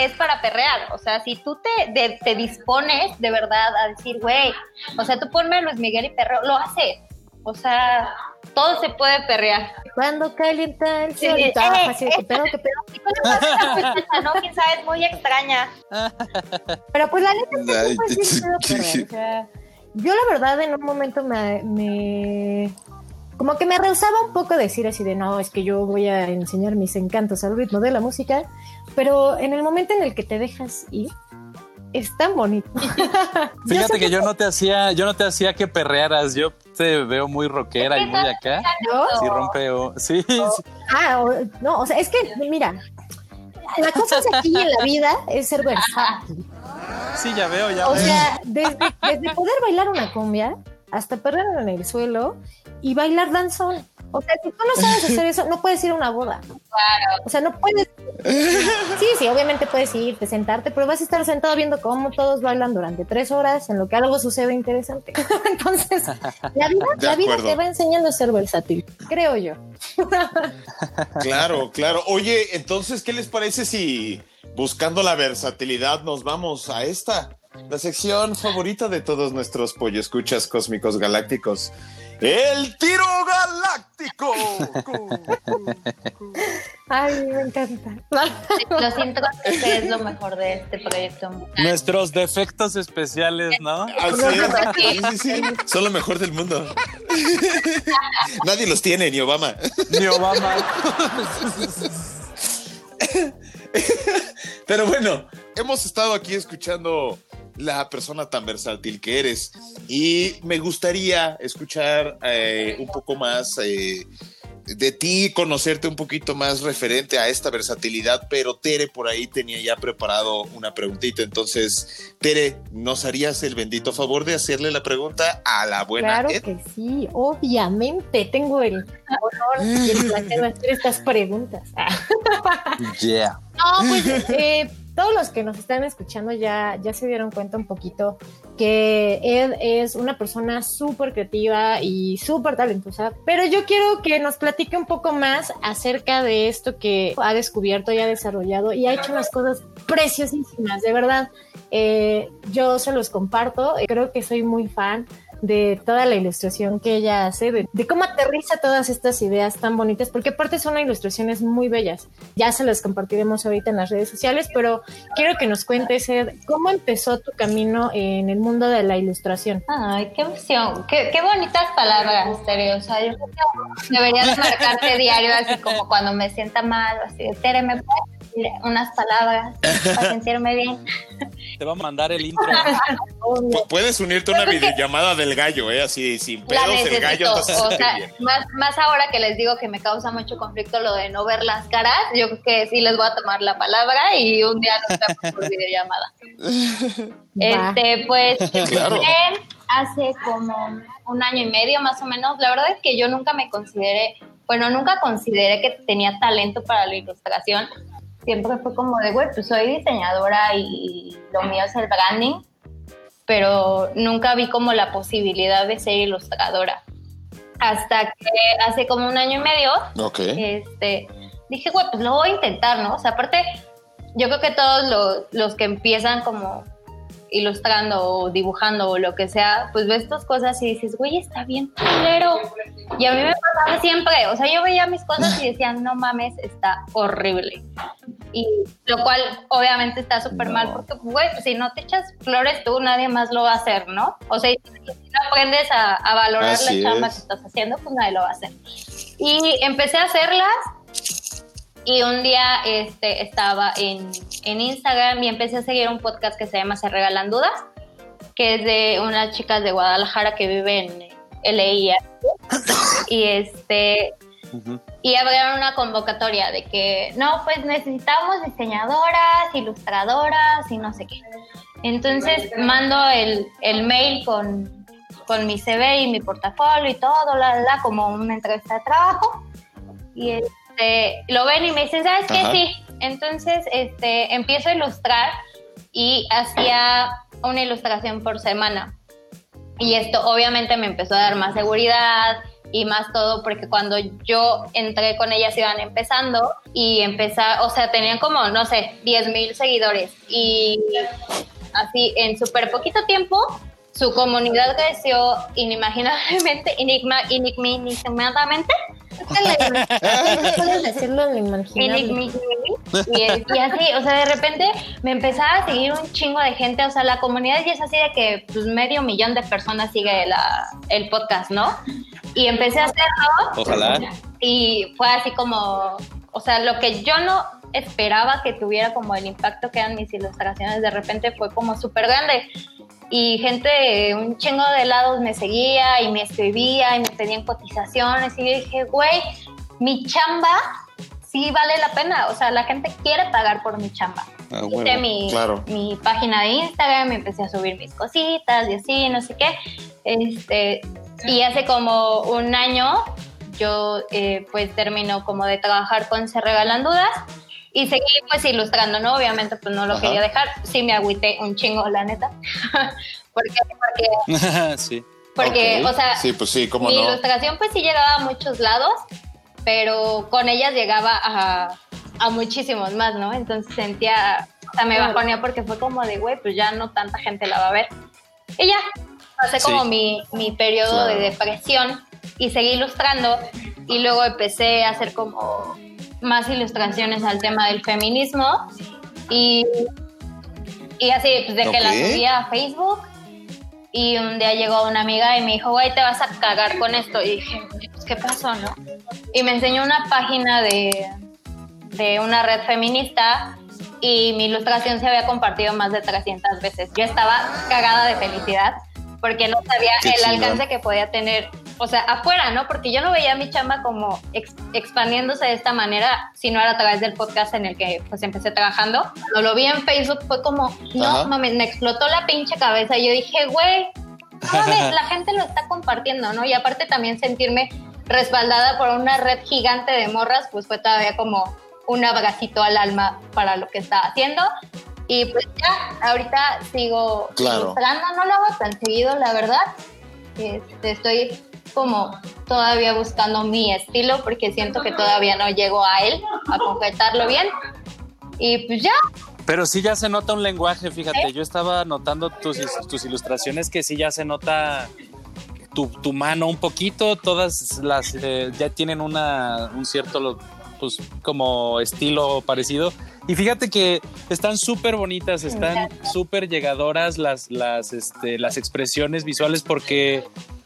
es para perrear. O sea, si tú te, de- te dispones de verdad a decir, güey, o sea, tú ponme a Luis Miguel y perreo, lo haces. O sea, todo se puede perrear. Cuando calienta el Sí, sol. y eh, trabaja así, eh, ¿qué pedo, qué pedo? ¿Y cuál es no? Quién sabe, es muy extraña. Pero pues la neta Ay, sí fue así, pedo, perro, o sea, yo la verdad en un momento me, me- como que me rehusaba un poco decir así de no, es que yo voy a enseñar mis encantos al ritmo de la música, pero en el momento en el que te dejas ir, es tan bonito. Fíjate que yo no te hacía, yo no te hacía que perrearas, yo te veo muy rockera y muy acá. ¿no? Sí, rompe, o- sí, sí. Ah, o- no, o sea, es que, mira, la cosa es aquí en la vida es ser versátil. Sí, ya veo, ya O veo. sea, desde, desde poder bailar una cumbia hasta perder en el suelo y bailar danzón. O sea, si tú no sabes hacer eso, no puedes ir a una boda. Claro. O sea, no puedes. Sí, sí, obviamente puedes irte, sentarte, pero vas a estar sentado viendo cómo todos bailan durante tres horas, en lo que algo sucede interesante. Entonces, la vida, la vida te va enseñando a ser versátil, creo yo. Claro, claro. Oye, entonces, ¿qué les parece si buscando la versatilidad nos vamos a esta? La sección favorita de todos nuestros pollo escuchas cósmicos galácticos. ¡El tiro galáctico! Ay, me encanta. Lo siento que es lo mejor de este proyecto. Nuestros defectos especiales, ¿no? Así es. Sí, sí, sí. Son lo mejor del mundo. Nadie los tiene, ni Obama. Ni Obama. Pero bueno, hemos estado aquí escuchando la persona tan versátil que eres y me gustaría escuchar eh, un poco más eh, de ti, conocerte un poquito más referente a esta versatilidad, pero Tere por ahí tenía ya preparado una preguntita, entonces Tere, ¿nos harías el bendito favor de hacerle la pregunta a la buena Claro Ed? que sí, obviamente. Tengo el honor y el placer de hacer estas preguntas. Yeah. No, pues eh, todos los que nos están escuchando ya, ya se dieron cuenta un poquito que Ed es una persona súper creativa y súper talentosa, pero yo quiero que nos platique un poco más acerca de esto que ha descubierto y ha desarrollado y ha hecho unas cosas preciosísimas, de verdad. Eh, yo se los comparto, eh, creo que soy muy fan de toda la ilustración que ella hace, de, cómo aterriza todas estas ideas tan bonitas, porque aparte son ilustraciones muy bellas. Ya se las compartiremos ahorita en las redes sociales, pero quiero que nos cuentes, Ed, ¿cómo empezó tu camino en el mundo de la ilustración? Ay, qué emoción. Qué, qué bonitas palabras, Tere. Yo creo que debería de marcarte diario, así como cuando me sienta mal, así Tere, ¿me puedes decir unas palabras para sentirme bien? Te va a mandar el intro. Pu- Puedes unirte a una videollamada del gallo, ¿eh? Así, sin pedos, el gallo. O sea, más, más ahora que les digo que me causa mucho conflicto lo de no ver las caras, yo creo que sí les voy a tomar la palabra y un día nos vemos por videollamada. Este, pues, Claro. hace como un año y medio más o menos. La verdad es que yo nunca me consideré, bueno, nunca consideré que tenía talento para la ilustración. Siempre fue como de, güey, pues soy diseñadora y lo mío es el branding, pero nunca vi como la posibilidad de ser ilustradora. Hasta que hace como un año y medio Ok. este, dije, güey, pues lo voy a intentar, ¿no? O sea, aparte, yo creo que todos los, los que empiezan como ilustrando o dibujando o lo que sea, pues ves estas cosas y dices, güey, está bien culero. Y a mí me pasaba siempre, o sea, yo veía mis cosas y decía, no mames, está horrible. Y lo cual obviamente está súper mal porque, güey, pues, si no te echas flores tú, nadie más lo va a hacer, ¿no? O sea, si no aprendes a, a valorar Así la chamba es. que estás haciendo, pues nadie lo va a hacer. Y empecé a hacerlas y un día este, estaba en, en Instagram y empecé a seguir un podcast que se llama Se Regalan Dudas, que es de unas chicas de Guadalajara que viven en LA. Y este y abrieron una convocatoria de que no, pues necesitamos diseñadoras, ilustradoras y no sé qué. Entonces mando el, el mail con, con mi CV y mi portafolio y todo, la, la, como una entrevista de trabajo. Y este, lo ven y me dicen, ¿sabes qué? Ajá. Sí. Entonces este, empiezo a ilustrar y hacía una ilustración por semana. Y esto obviamente me empezó a dar más seguridad, y más todo porque cuando yo entré con ellas iban empezando y empezar, o sea, tenían como, no sé, 10 mil seguidores y así en súper poquito tiempo su comunidad creció inimaginablemente, enigma, enigmatamente. Puedes decirlo inimaginable. Y, y así, o sea, de repente me empezaba a seguir un chingo de gente, o sea, la comunidad ya es así de que pues, medio millón de personas sigue la, el podcast, ¿no? Y empecé a hacerlo. Ojalá. Y fue así como, o sea, lo que yo no esperaba que tuviera como el impacto que eran mis ilustraciones, de repente fue como súper grande y gente, un chingo de lados me seguía y me escribía y me pedían cotizaciones y yo dije, güey, mi chamba sí vale la pena, o sea, la gente quiere pagar por mi chamba. Ah, Hice bueno, mi, claro. mi página de Instagram, empecé a subir mis cositas y así, no sé qué. Este, y hace como un año yo eh, pues termino como de trabajar con Se Regalan Dudas y seguí pues ilustrando, ¿no? Obviamente pues no lo Ajá. quería dejar, sí me agüité un chingo, la neta. porque, porque, sí. porque o sea, Sí, pues sí, cómo mi no. ilustración pues sí llegaba a muchos lados, pero con ellas llegaba a, a muchísimos más, ¿no? Entonces sentía, o sea, me bajonía porque fue como de, güey, pues ya no tanta gente la va a ver. Y ya, pasé como mi, mi periodo de depresión y seguí ilustrando y luego empecé a hacer como más ilustraciones al tema del feminismo y, y así, pues de que la Ok. subía a Facebook y un día llegó una amiga y me dijo, güey, te vas a cagar con esto. Y dije, pues, ¿qué pasó, no? Y me enseñó una página de, de una red feminista y mi ilustración se había compartido más de 300 veces. Yo estaba cagada de felicidad porque no sabía Qué el chingón. alcance que podía tener, o sea, afuera, ¿no? Porque yo no veía mi chamba como ex- expandiéndose de esta manera, sino era a través del podcast en el que pues empecé trabajando. Cuando lo vi en Facebook fue como, no Ajá. mames, me explotó la pinche cabeza y yo dije, güey, no mames, la gente lo está compartiendo, ¿no? Y aparte también sentirme respaldada por una red gigante de morras, pues fue todavía como un abracito al alma para lo que estaba haciendo. Y pues ya, ahorita sigo Claro. no lo hago tan seguido, la verdad. Este, estoy como todavía buscando mi estilo porque siento que todavía no llego a él, a concretarlo bien. Y pues ya, Pero sí ya se nota un lenguaje, fíjate. Yo estaba notando tus, tus ilustraciones que sí ya se nota tu, tu mano un poquito. Todas las eh, ya tienen una, un cierto, pues, como estilo parecido. Y fíjate que están súper bonitas, están súper llegadoras las, las, este, las expresiones visuales porque,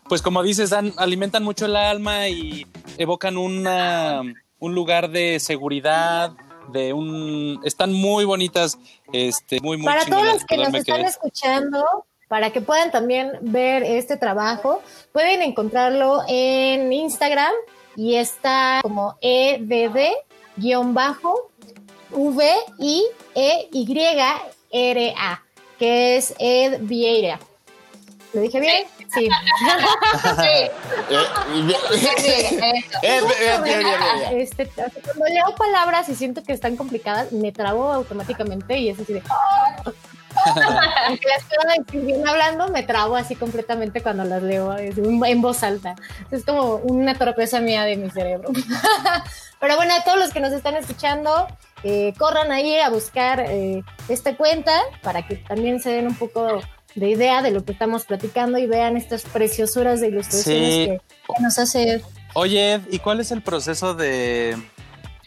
pues como dices, dan, alimentan mucho el alma y evocan una, un lugar de seguridad, de un... Están muy bonitas, este, muy, muy Para todos los que nos están escuchando, para que puedan también ver este trabajo, pueden encontrarlo en Instagram y está como E EDD-V-I-E-Y-R-A, que es Ed Vieira. ¿Lo dije bien? Sí. Sí. Este, cuando leo palabras y siento que están complicadas, me trabo automáticamente y es así de. Aunque las puedo bien hablando, me trabo así completamente cuando las leo es un- en voz alta. Es como una torpeza mía de mi cerebro. Pero bueno, a todos los que nos están escuchando, eh, corran ahí a buscar eh, esta cuenta para que también se den un poco de idea de lo que estamos platicando y vean estas preciosuras de ilustraciones Sí. que, que nos hace Oye, Ed, ¿y cuál es el proceso de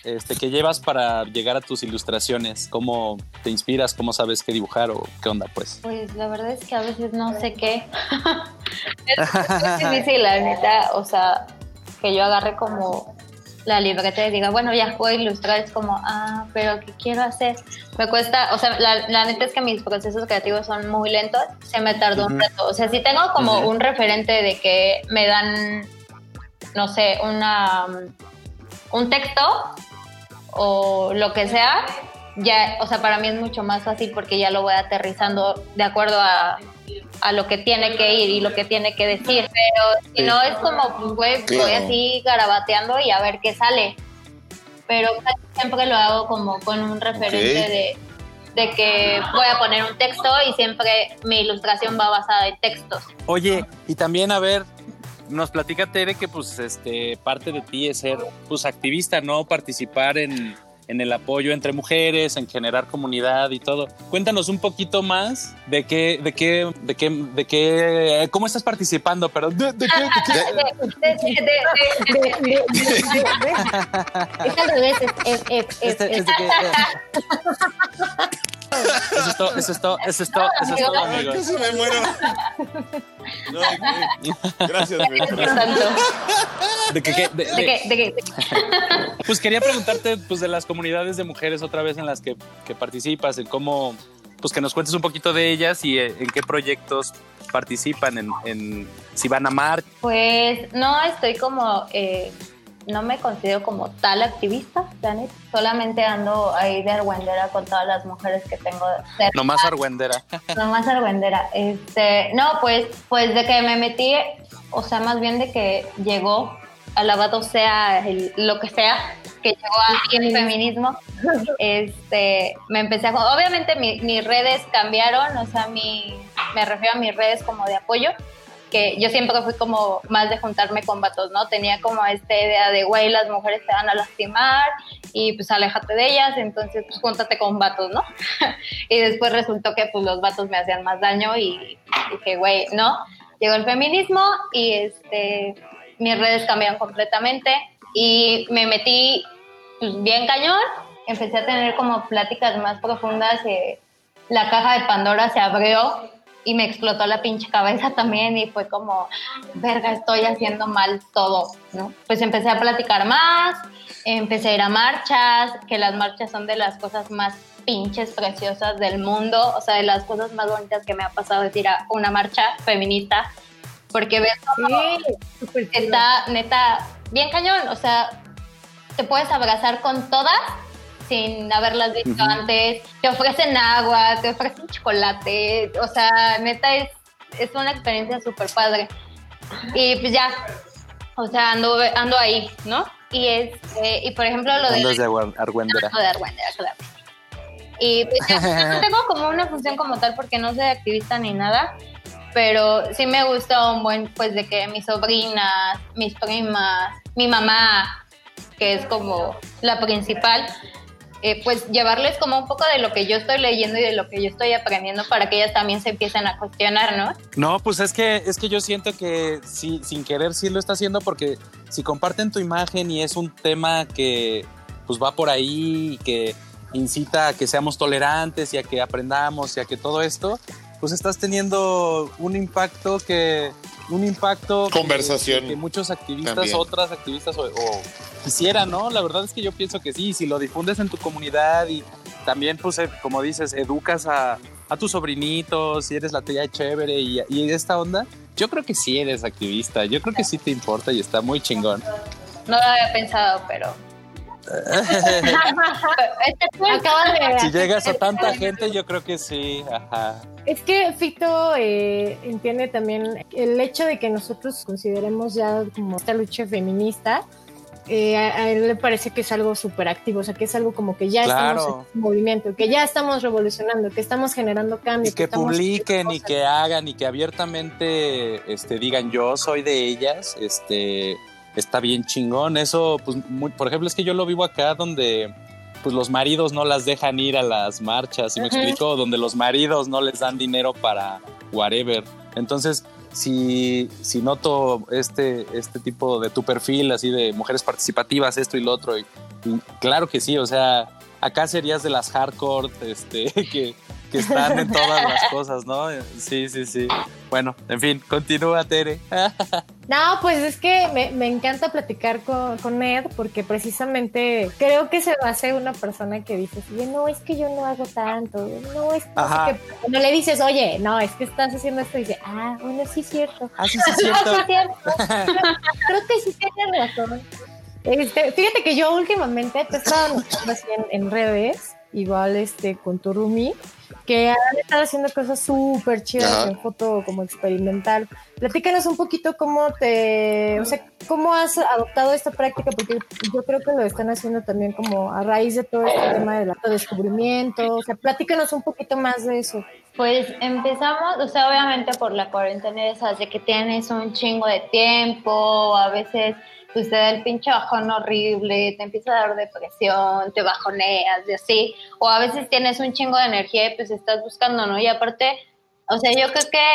este que llevas para llegar a tus ilustraciones? ¿Cómo te inspiras? ¿Cómo sabes qué dibujar o qué onda, pues? Pues la verdad es que a veces no sé qué. es muy difícil, la neta. O sea, que yo agarre como la libreta y diga, bueno, ya puedo ilustrar. Es como, ah, pero ¿qué quiero hacer? Me cuesta, o sea, la, la neta es que mis procesos creativos son muy lentos. Se me tardó un rato. O sea, si tengo como un referente de que me dan, no sé, una un texto o lo que sea, ya, o sea, para mí es mucho más fácil porque ya lo voy aterrizando de acuerdo a, a lo que tiene que ir y lo que tiene que decir. Pero si Sí. no, es como, pues, güey, voy Claro. así garabateando y a ver qué sale. Pero siempre lo hago como con un referente Ok. de, de que voy a poner un texto y siempre mi ilustración va basada en textos. Oye, y también a ver, nos platica Tere que pues este parte de ti es ser pues activista, ¿no? Participar en, en el apoyo entre mujeres, en generar comunidad y todo. Cuéntanos un poquito más de qué, de qué, de qué, de qué, cómo estás participando, pero de, de qué, de qué. Es al revés, es, es, es, Este- este que- Eso es todo, eso es todo, eso es todo, eso es todo, Ay, amigos. casi me muero. No. Gracias, güey. De. Pues quería preguntarte pues de las comunidades de mujeres otra vez en las que, que participas, en cómo, pues que nos cuentes un poquito de ellas y eh, en qué proyectos participan, en, en si van a mar. Pues no estoy como, eh, no me considero como tal activista, la neta. Solamente ando ahí de argüendera con todas las mujeres que tengo cerca. Nomás argüendera. Nomás argüendera. Este, no, pues, pues de que me metí, o sea, más bien de que llegó, alabado sea el- lo que sea, que llegó a mí el feminismo, este, me empecé a... Obviamente mi- mis redes cambiaron, o sea, mi, me refiero a mis redes como de apoyo, que yo siempre fui como más de juntarme con vatos, ¿no? Tenía como esta idea de, güey, las mujeres te van a lastimar y pues aléjate de ellas, entonces pues júntate con vatos, ¿no? y después resultó que pues los vatos me hacían más daño y dije, güey, no. Llegó el feminismo y este, mis redes cambiaron completamente y me metí pues, bien cañón, empecé a tener como pláticas más profundas, eh, la caja de Pandora se abrió y me explotó la pinche cabeza también y fue como, verga, estoy haciendo mal todo, ¿no? Pues empecé a platicar más, empecé a ir a marchas, que las marchas son de las cosas más pinches preciosas del mundo, o sea, de las cosas más bonitas que me ha pasado es ir a una marcha feminista, porque ves Sí, está neta bien cañón, o sea, te puedes abrazar con todas sin haberlas visto antes, te ofrecen agua, te ofrecen chocolate, o sea, neta es, es una experiencia súper padre. Y pues ya, o sea, ando, ando ahí, ¿no? Y, este, y por ejemplo lo de... Andas de argüendera. De Argüendera, claro. Y pues ya, no tengo como una función como tal porque no soy activista ni nada, pero sí me gusta un buen, pues de que mis sobrinas, mis primas, mi mamá, que es como la principal, eh, pues llevarles como un poco de lo que yo estoy leyendo y de lo que yo estoy aprendiendo para que ellas también se empiecen a cuestionar, ¿no? No, pues es que es que yo siento que sin querer sí lo está haciendo porque si comparten tu imagen y es un tema que pues va por ahí y que incita a que seamos tolerantes y a que aprendamos y a que todo esto, pues estás teniendo un impacto que un impacto que- Conversación. que, que muchos activistas, También. otras activistas o, o quisieran, ¿no? La verdad es que yo pienso que sí, si lo difundes en tu comunidad y también pues eh, como dices, educas a, a tus sobrinitos, si eres la tía chévere y, y esta onda, yo creo que sí eres activista, yo creo que sí te importa y está muy chingón. No lo había pensado, pero... Si llegas a tanta gente, yo creo que sí, ajá. Es que Fito eh, entiende también el hecho de que nosotros consideremos ya como esta lucha feminista, eh, a, él le parece que es algo súper activo, o sea, que es algo como que ya Claro. estamos en movimiento, que ya estamos revolucionando, que estamos generando cambio. Y que estamos publiquen y que hagan y que abiertamente este, digan yo soy de ellas, este, está bien chingón. Eso, pues, muy- por ejemplo, es que yo lo vivo acá donde pues los maridos no las dejan ir a las marchas, ¿sí me explico? Donde los maridos no les dan dinero para whatever. Entonces, si, si noto este, este tipo de tu perfil, así de mujeres participativas, esto y lo otro, y, y claro que sí, o sea, acá serías de las hardcore, este, que, que están en todas las cosas, ¿no? Sí, sí, sí. Bueno, en fin, continúa, Tere. No, pues es que me, me encanta platicar con, con Ed porque precisamente creo que se va a ser una persona que dice, no, es que yo no hago tanto, no, es que... no sé Ajá. qué". Cuando le dices, oye, no, es que estás haciendo esto, y dice, ah, bueno, sí es cierto. Ah, sí, sí, es cierto. Sí es cierto. Creo que sí tienes razón. Este, fíjate que yo últimamente te he estado notando así en, en redes, igual este, con tu roomie, que han estado haciendo cosas súper chidas en foto como experimental. Platícanos un poquito cómo te, o sea, cómo has adoptado esta práctica, porque yo creo que lo están haciendo también como a raíz de todo este tema del descubrimiento. O sea, platícanos un poquito más de eso. Pues empezamos, o sea, obviamente por la cuarentena, esas de que tienes un chingo de tiempo, a veces pues te da el pinche bajón horrible, te empieza a dar depresión, te bajoneas, de así, o a veces tienes un chingo de energía y pues estás buscando, ¿no? Y aparte, o sea, yo creo que,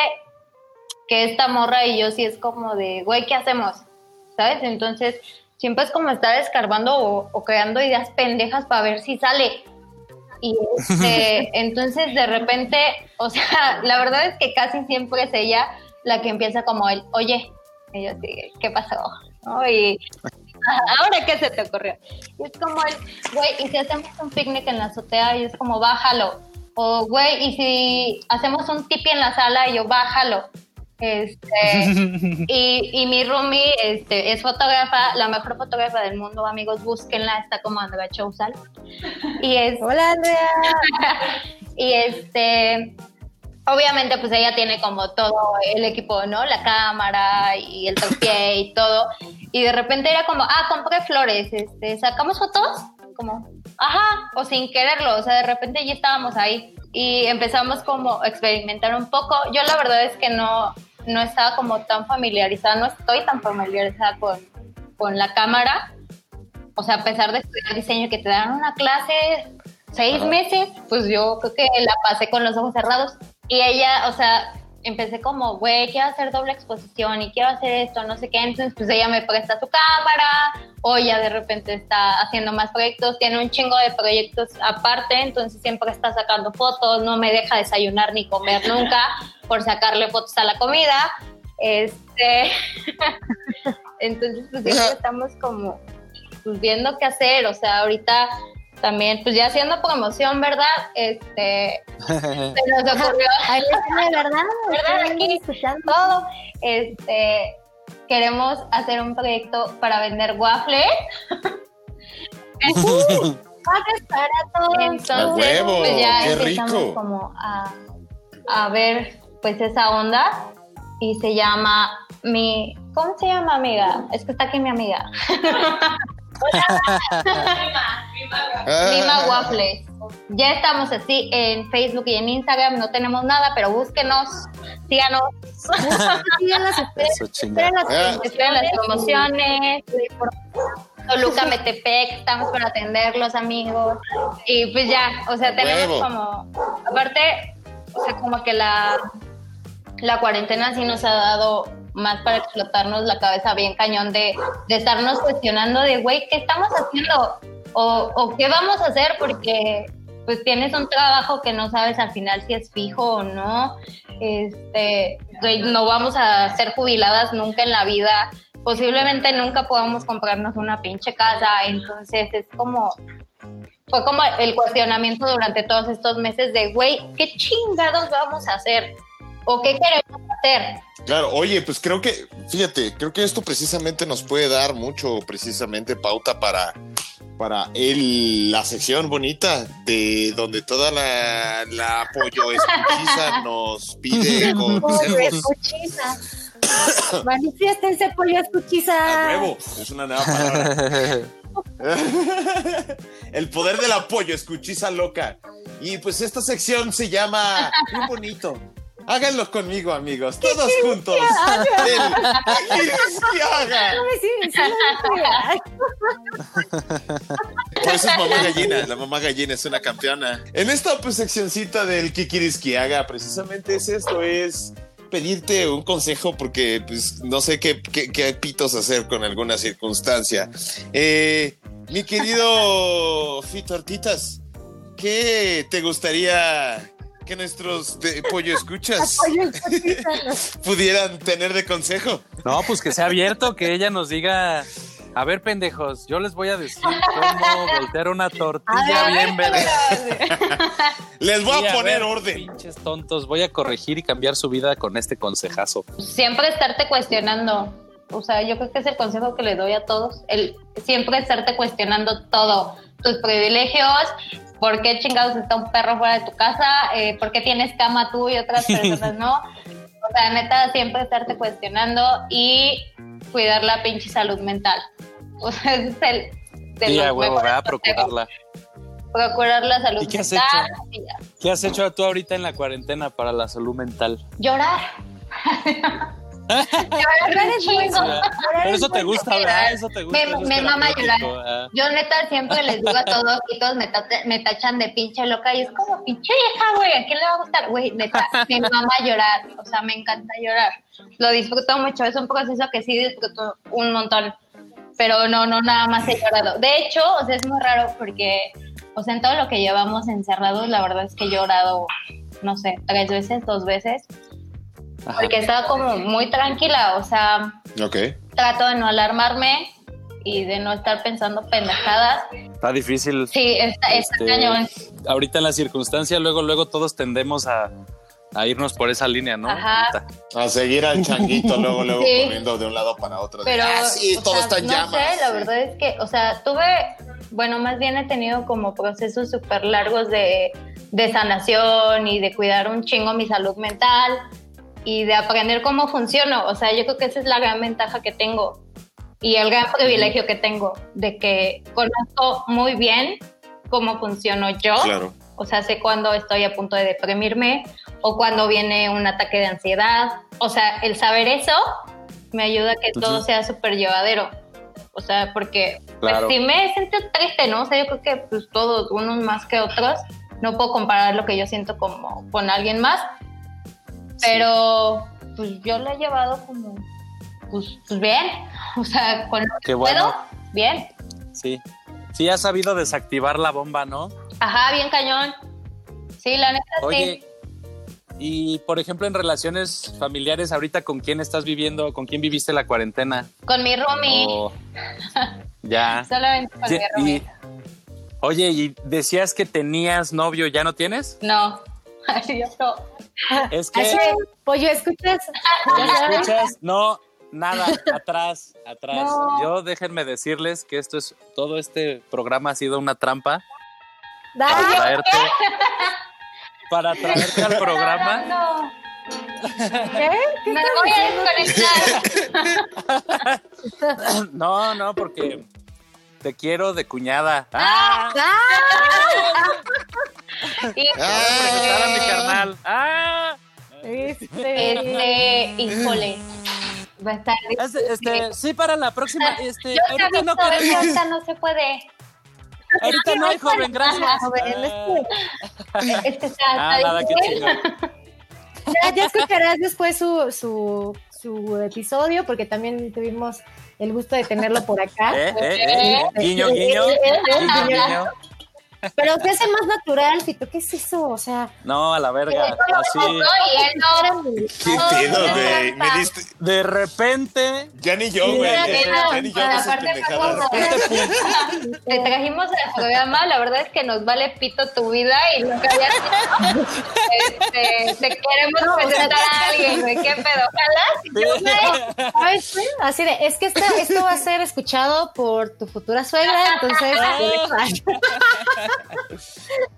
que esta morra y yo sí es como de, güey, ¿qué hacemos? ¿Sabes? Entonces, siempre es como estar escarbando o, creando ideas pendejas para ver si sale. Y este, entonces de repente, o sea, la verdad es que casi siempre es ella la que empieza como el, oye, y yo, ¿qué pasó? Y ahora qué se te ocurrió. Y es como el, güey, y si hacemos un picnic en la azotea y es como, bájalo. O, güey, y si hacemos un tipi en la sala y yo, bájalo. Este, y, y, mi roomie este, es fotógrafa, la mejor fotógrafa del mundo, amigos, búsquenla, está como Andrea Chousal. Y es. Hola, Andrea. y este obviamente pues ella tiene como todo el equipo, ¿no? La cámara y el topié y todo. Y de repente era como, ah, compré flores, este, ¿sacamos fotos? Como, ajá, o sin quererlo, o sea, de repente ya estábamos ahí y empezamos como a experimentar un poco. Yo la verdad es que no, no estaba como tan familiarizada, no estoy tan familiarizada con, con la cámara. O sea, a pesar de estudiar diseño que te dan una clase seis meses, pues yo creo que la pasé con los ojos cerrados. Y ella, o sea, empecé como, güey, quiero hacer doble exposición y quiero hacer esto, no sé qué. Entonces, pues ella me presta su cámara, o ya de repente está haciendo más proyectos, tiene un chingo de proyectos aparte, entonces siempre está sacando fotos, no me deja desayunar ni comer nunca por sacarle fotos a la comida. Este, entonces, pues siempre estamos como pues, viendo qué hacer, o sea, ahorita también, pues ya haciendo promoción, ¿verdad? Este, se nos ocurrió. Ay, verdad, ¿verdad? Aquí escuchando todo. Este, queremos hacer un proyecto para vender waffles. para todos. Entonces, pues ya empezamos como a, a ver, pues esa onda y se llama mi, ¿cómo se llama, amiga? Es que está aquí mi amiga. Lima Waffles. Ya estamos así en Facebook y en Instagram, no tenemos nada, pero búsquenos, síganos. síganos, esperen, las, promociones. Toluca Metepec, estamos para atenderlos, amigos. Y pues ya, o sea, tenemos como, aparte, o sea, como que la, la cuarentena sí nos ha dado más para explotarnos la cabeza bien cañón de, de estarnos cuestionando de, güey, ¿qué estamos haciendo? O, qué vamos a hacer porque pues tienes un trabajo que no sabes al final si es fijo o no. Este, no vamos a ser jubiladas nunca en la vida. Posiblemente nunca podamos comprarnos una pinche casa. Entonces es como, fue como el cuestionamiento durante todos estos meses de, güey, ¿qué chingados vamos a hacer? ¿O qué queremos hacer? Claro, oye, pues creo que, fíjate, creo que esto precisamente nos puede dar mucho, precisamente, pauta para, para el, la sección bonita de donde toda la, la pollo escuchiza nos pide consejos. Manifiéstense, pollo escuchiza. nuevo, es una nueva palabra. el poder del apoyo, escuchiza loca. Y pues esta sección se llama Muy bonito. Háganlo conmigo, amigos, todos juntos. Por eso es mamá gallina, la mamá gallina es una campeona. En esta pues, seccioncita del haga precisamente es esto, es pedirte un consejo porque pues no sé qué, qué, pitos hacer con alguna circunstancia. Eh, mi querido Fito Artitas, ¿qué te gustaría que nuestros de pollo escuchas pudieran tener de consejo. No, pues que sea abierto, que ella nos diga. A ver, pendejos, yo les voy a decir cómo voltear una tortilla bien verde. Les voy a poner orden. Pinches tontos, voy a corregir y cambiar su vida con este consejazo. Siempre estarte cuestionando. O sea, yo creo que es el consejo que le doy a todos, el siempre estarte cuestionando todo, tus privilegios, por qué chingados está un perro fuera de tu casa, eh, por qué tienes cama tú y otras personas no. O sea, neta, siempre estarte cuestionando y cuidar la pinche salud mental. O sea, ese es el... de Sí, los a huevo, ¿verdad? procurarla. Procurar la salud ¿Y qué has mental. hecho? y ya. ¿Qué has hecho tú ahorita en la cuarentena para la salud mental? Llorar. Llorar es Chingo. bueno. Llorar Pero es eso te gusta, ¿verdad? Eso te gusta. Me- eso es me mama llorar. ah. Yo neta siempre les digo a todos y todos me, tate- me tachan de pinche loca y es como pinche vieja, güey, ¿a quién le va a gustar? Güey, neta, me mama llorar, o sea, me encanta llorar. Lo disfruto mucho, es un proceso que sí disfruto un montón, pero no, no, nada más he llorado. De hecho, o sea, es muy raro porque, o sea, en todo lo que llevamos encerrados, la verdad es que he llorado, no sé, tres veces, dos veces, Ajá. porque estaba como muy tranquila, o sea, Ok. trato de no alarmarme y de no estar pensando pendejadas. Está difícil. Sí, está, está Este, cañón. Ahorita en la circunstancia, luego, luego todos tendemos a, a irnos por esa línea, ¿no? Ajá. A seguir al changuito, luego, luego Sí. corriendo de un lado para otro. de, Pero ah, sí, todo sea, está en no llamas. sé, la Sí. verdad es que, o sea, tuve, bueno, más bien he tenido como procesos súper largos de, de sanación y de cuidar un chingo mi salud mental y de aprender cómo funciono. O sea, yo creo que esa es la gran ventaja que tengo y el gran privilegio que tengo de que conozco muy bien cómo funciono yo. Claro. O sea, sé cuando estoy a punto de deprimirme o cuando viene un ataque de ansiedad. O sea, el saber eso me ayuda a que todo sea súper llevadero. O sea, porque pues, Claro. si me siento triste, ¿no? O sea, yo creo que pues todos, unos más que otros, no puedo comparar lo que yo siento como con alguien más, pero pues yo lo he llevado como, pues, pues bien. O sea, con lo que bueno. puedo, bien. Sí. Sí, has sabido desactivar la bomba, ¿no? Ajá, bien cañón. Sí, la neta Oye, sí. y por ejemplo, en relaciones familiares, ahorita con quién estás viviendo, con quién viviste la cuarentena. Con mi roomie. O- Ya. Solamente con Sí, mi y- oye, y decías que tenías novio, ¿ya no tienes? No. Yo. Es que Así pollo, ¿escuchas? No, nada, atrás, atrás. No. Yo déjenme decirles que esto es todo este programa ha sido una trampa para traerte para traerte al programa. No, ¿qué? ¿Qué me voy a desconectar. No, no, porque te quiero de cuñada. ¡Ah! Y, Presentar a mi carnal. ¡Ah! Este, este, híjole. Va a estar. Este, este, sí, para la próxima. Este, Yo ahorita no aviso, que queremos. ahorita no se puede. Ahorita no hay joven, gracias. joven, Ah, Es que está. ah, está nada, qué difícil. chingón. Ya, ya escucharás después su, su, su episodio, porque también tuvimos el gusto de tenerlo por acá. ¿Eh? ¿Eh? ¿Eh? ¿Eh? Guiño, guiño. Guiño, guiño. Pero se hace más natural, Fito. ¿Qué es eso? O sea, No, a la verga. Así. No, y él no. era mi- ¿Qué No, pedo, güey? Me diste. De repente. Ya ni yo, güey. Ya, ni yo vamos Te trajimos al programa, la verdad es que nos vale pito tu vida y nunca había este, Te queremos No, o sea, presentar a alguien, güey, qué pedo. Ojalá. ¿sabes? Así de, es que esta- esto va a ser escuchado por tu futura suegra, entonces.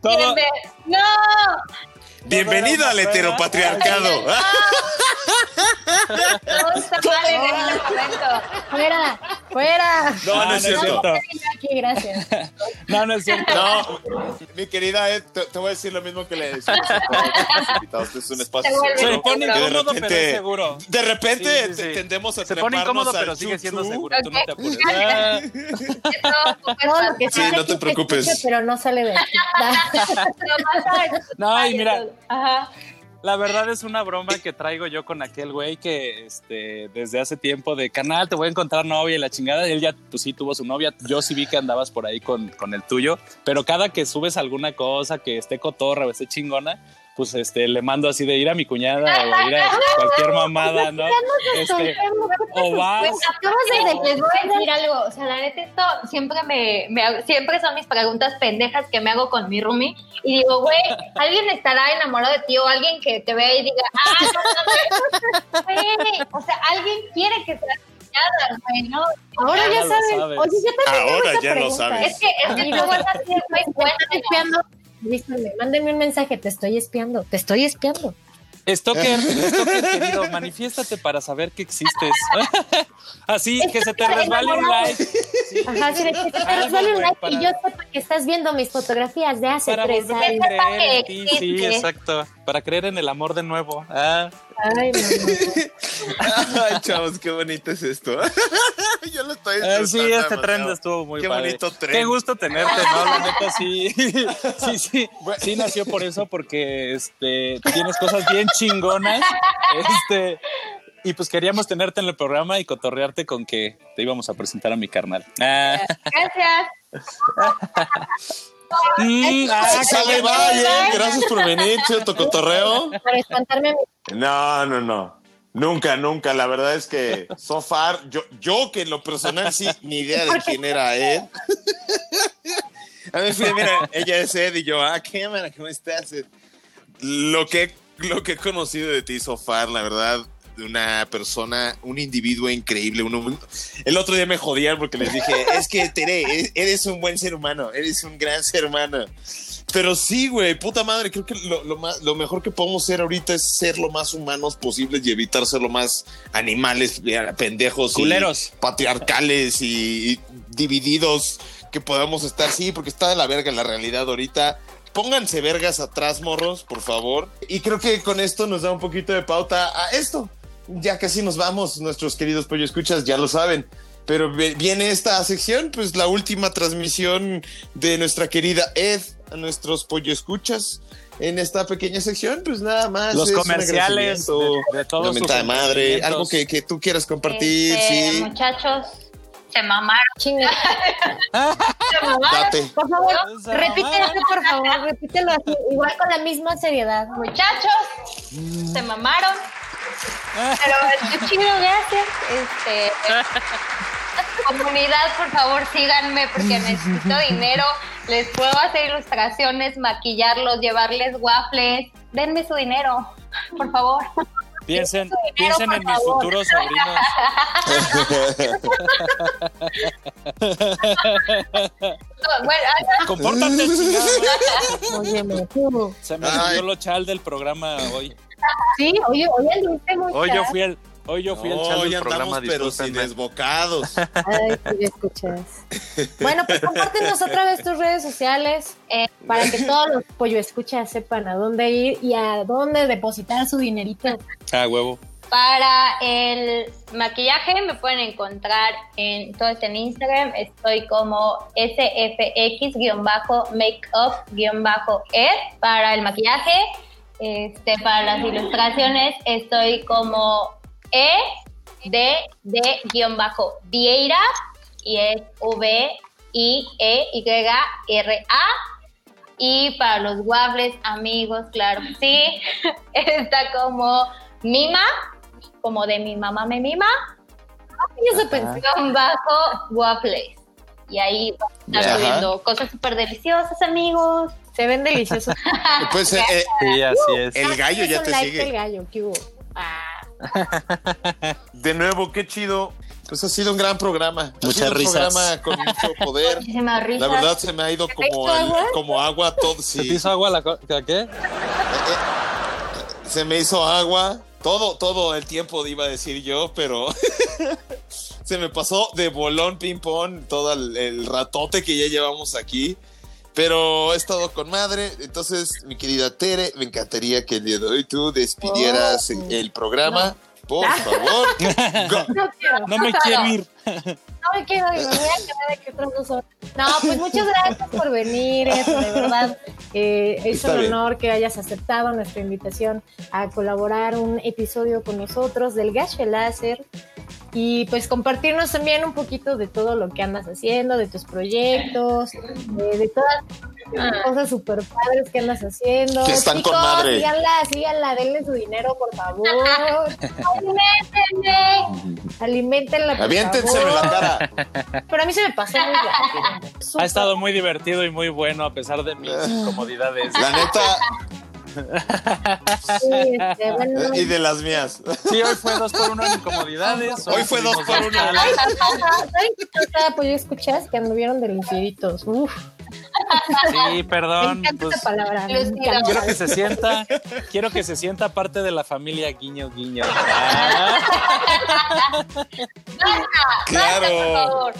Todo, No, Bienvenido al heteropatriarcado. este fuera, fuera. No, no es cierto. No, no es cierto. No, mi querida Ed, te, te voy a decir lo mismo que le decimos a invitados. Este es un espacio Se seguro. pone incómodo, pero es seguro. De repente Sí, sí, sí. te- tendemos a Se pone incómodo, pero sigue siendo seguro. Tú no te apures. Ah, lo que Sí, no te preocupes. Pero no sale de aquí. No, y mira, La verdad es una broma que traigo yo con aquel güey que este, desde hace tiempo de canal te voy a encontrar novia y la chingada. Él ya, pues sí, tuvo su novia. Yo sí vi que andabas por ahí con, con el tuyo. Pero cada que subes alguna cosa que esté cotorra o esté chingona, pues este, le mando así de ir a mi cuñada o ir a cualquier mamada, ¿no? Este, o vas. Pues acabas de les voy a decir algo. O sea, la neta, esto siempre me, me siempre son mis preguntas pendejas que me hago con mi roomie. Y digo, güey, alguien estará enamorado de ti o alguien que te vea y diga, ah, no, no. Güey, o sea, alguien quiere que seas ¿no? Ahora Ya ya saben. sabes. Oye, yo también tengo Ahora esa ya lo pregunta. sabes. Es que, es que luego es así, güey, Me están cuéntame. espiando. Díganme, mándenme un mensaje, te estoy espiando, te estoy espiando. Stalker, Stalker querido, manifiéstate para saber que existes. Así, que se te resbale un like. Sí, Ajá, sí, de que te Algo, resbale un like para- y yo sepa que estás viendo mis fotografías de hace Para tres años. creer en ti, sí, exacto. Para creer en el amor de nuevo. Ah, Ay, chavos, qué bonito es esto. Yo lo estoy ah, sí, este tren estuvo muy Qué padre. bonito tren. Qué gusto tenerte, ¿no? La neta, sí. Sí, sí. Sí nació por eso, porque este, tienes cosas bien chingonas. Este, y pues queríamos tenerte en el programa y cotorrearte con que te íbamos a presentar a mi carnal. Ah, Gracias. Mm, ah, Sale, gracias por venir, chido tu cotorreo. Para espantarme a mi No, no, no. Nunca, nunca. La verdad es que so far, yo, yo que en lo personal sí, ni idea de quién era Ed. A ver, fíjate, mira, ella es Ed y yo, ah, qué mara, ¿cómo estás? Ed? Lo que, lo que he conocido de ti so far, la verdad, una persona, un individuo increíble. uno- el otro día me jodían porque les dije, es que Tere, e- eres un buen ser humano, eres un gran ser humano. Pero sí, güey, puta madre, creo que lo, lo más, lo mejor que podemos ser ahorita es ser lo más humanos posibles y evitar ser lo más animales, eh, pendejos, y Culeros. patriarcales y, y divididos que podamos estar. Sí, porque está de la verga la realidad ahorita. Pónganse vergas atrás, morros, por favor. Y creo que con esto nos da un poquito de pauta a esto. Ya casi nos vamos, nuestros queridos pollo escuchas, ya lo saben. Pero viene esta sección, pues la última transmisión de nuestra querida Ed a nuestros pollo escuchas. En esta pequeña sección, pues nada más. Los comerciales de, de todos de madre, algo que, que tú quieras compartir, Este, sí. Muchachos, se mamaron. chinga. Se mamaron. Date. Por favor, repite mamá. eso, por favor, repítelo así, igual con la misma seriedad. Muchachos, se mamaron. Pero está chido, gracias. Este, comunidad, por favor, síganme porque necesito dinero. Les puedo hacer ilustraciones, maquillarlos, llevarles waffles. Denme su dinero, por favor. Piensen, dinero, piensen en mis futuros sobrinos. Bueno, Compórtate, chingado. Se me subió lo chal del programa hoy. Sí, oye, oye, anduviste muy Hoy yo fui el, hoy yo fui el chal Hoy programa. pero sin desbocados. Ay, escuchas. Bueno, pues compártenos otra vez tus redes sociales Eh, para que todos los pollo escuchas sepan a dónde ir y a dónde depositar su dinerito. Ah, huevo. Para el maquillaje me pueden encontrar en todo en Instagram. Estoy como sfx-makeup-ed para el maquillaje. Este, para las ilustraciones estoy como e d d vieira y es v i e y r a y para los waffles amigos claro sí está como mima como de mi mamá me mima, Y eso pensé. guion bajo waffles. Y ahí vamos a estar Ajá. subiendo cosas súper deliciosas, amigos. Se ven deliciosos. Pues eh, eh, Sí, así es. el gallo ya te like sigue. gallo, ¿qué hubo? Ah, De nuevo, qué chido. Pues ha sido un gran programa. Ha Muchas un risas. programa con mucho poder. Muchísimas risas. La verdad se me ha ido como, el- como agua todo. ¿Se te hizo agua la co- la qué? se me hizo agua. Todo, todo el tiempo iba a decir yo, pero se me pasó de bolón ping pong todo el, el ratote que ya llevamos aquí. Pero he estado con madre. Entonces, mi querida Tere, me encantaría que el día de hoy tú despidieras Oh. el programa. Por favor. Go- no quiero. No me quiero ir. No me quiero ir, me voy a quedar aquí otros dos horas. No, pues muchas gracias por venir, Ed, de verdad. eh, es Está un bien. honor que hayas aceptado nuestra invitación a colaborar un episodio con nosotros del Gacho Láser y pues compartirnos también un poquito de todo lo que andas haciendo, de tus proyectos, de, de todas las cosas super padres que andas haciendo. Que están con Chicos, madre. síganla, síganla, denle su dinero, por favor. Aliméntenme. Alimentenla, por en la cara. Pero a mí se me pasó muy rápido. Ha estado muy divertido y muy bueno a pesar de mis incomodidades. La neta, Sí, este, bueno, Y de las mías. Sí, hoy fue dos por uno en incomodidades. Hoy fue dos por uno. escala. ¿Saben qué pasa? Pues yo escuchas que anduvieron de luciditos. Uf, Sí, perdón. pues, palabra. me quiero que se sienta, quiero que se sienta parte de la familia guiño guiño. Ah, Claro. Por favor.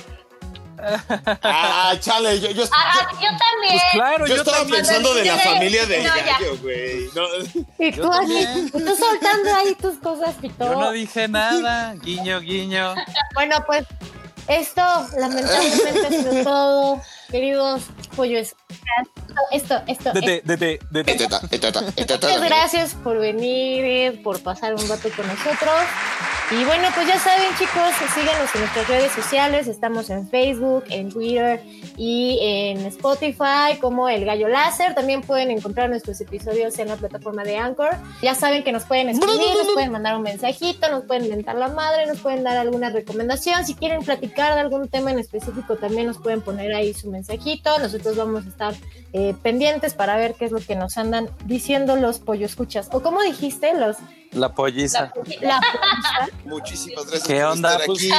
Ah, chale, yo, yo, Ah, yo también. pues claro, yo yo, estaba también. pensando de la familia del no, ya. gallo, güey. No, Y tú tú soltando ahí tus cosas, Pito. Yo no dije nada, guiño guiño. Bueno, pues esto lamentablemente ha sido todo, queridos pollo escuchas. Esto, esto, esto. Dete, dete, dete. Eteta, eteta, eteta. Muchas gracias por venir, por pasar un rato con nosotros. Y bueno, pues ya saben, chicos, síganos en nuestras redes sociales. Estamos en Facebook, en Twitter y en Spotify como El Gallo Láser. También pueden encontrar nuestros episodios en la plataforma de Anchor. Ya saben que nos pueden escribir, nos pueden mandar un mensajito, nos pueden mentar la madre, nos pueden dar alguna recomendación. Si quieren platicar de algún tema en específico, también nos pueden poner ahí su mensajito. Nosotros vamos a estar eh, pendientes para ver qué es lo que nos andan diciendo los pollo escuchas. O como dijiste, los La polliza. la Muchísimas gracias ¿Qué por onda? estar Pues, aquí.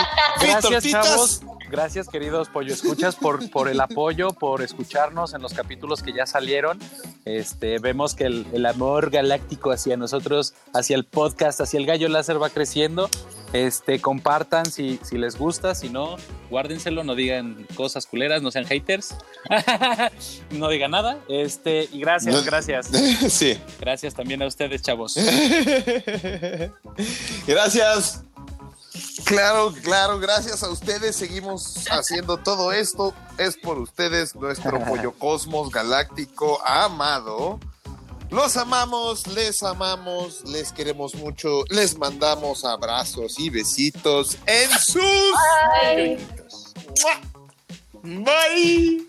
Gracias, chavos. Gracias, queridos pollo escuchas, por, por el apoyo, por escucharnos en los capítulos que ya salieron. Este, vemos que el, el amor galáctico hacia nosotros, hacia el podcast, hacia el gallo láser va creciendo. Este, compartan si, si les gusta, si no, guárdenselo, no digan cosas culeras, no sean haters. no digan nada. Este, y gracias, No. gracias. Sí. Gracias también a ustedes, chavos. Gracias. Claro, claro, gracias a ustedes seguimos haciendo todo esto. Es por ustedes, nuestro pollo cosmos galáctico amado. Los amamos, les amamos, les queremos mucho, les mandamos abrazos y besitos en sus. ¡Mua! Bye.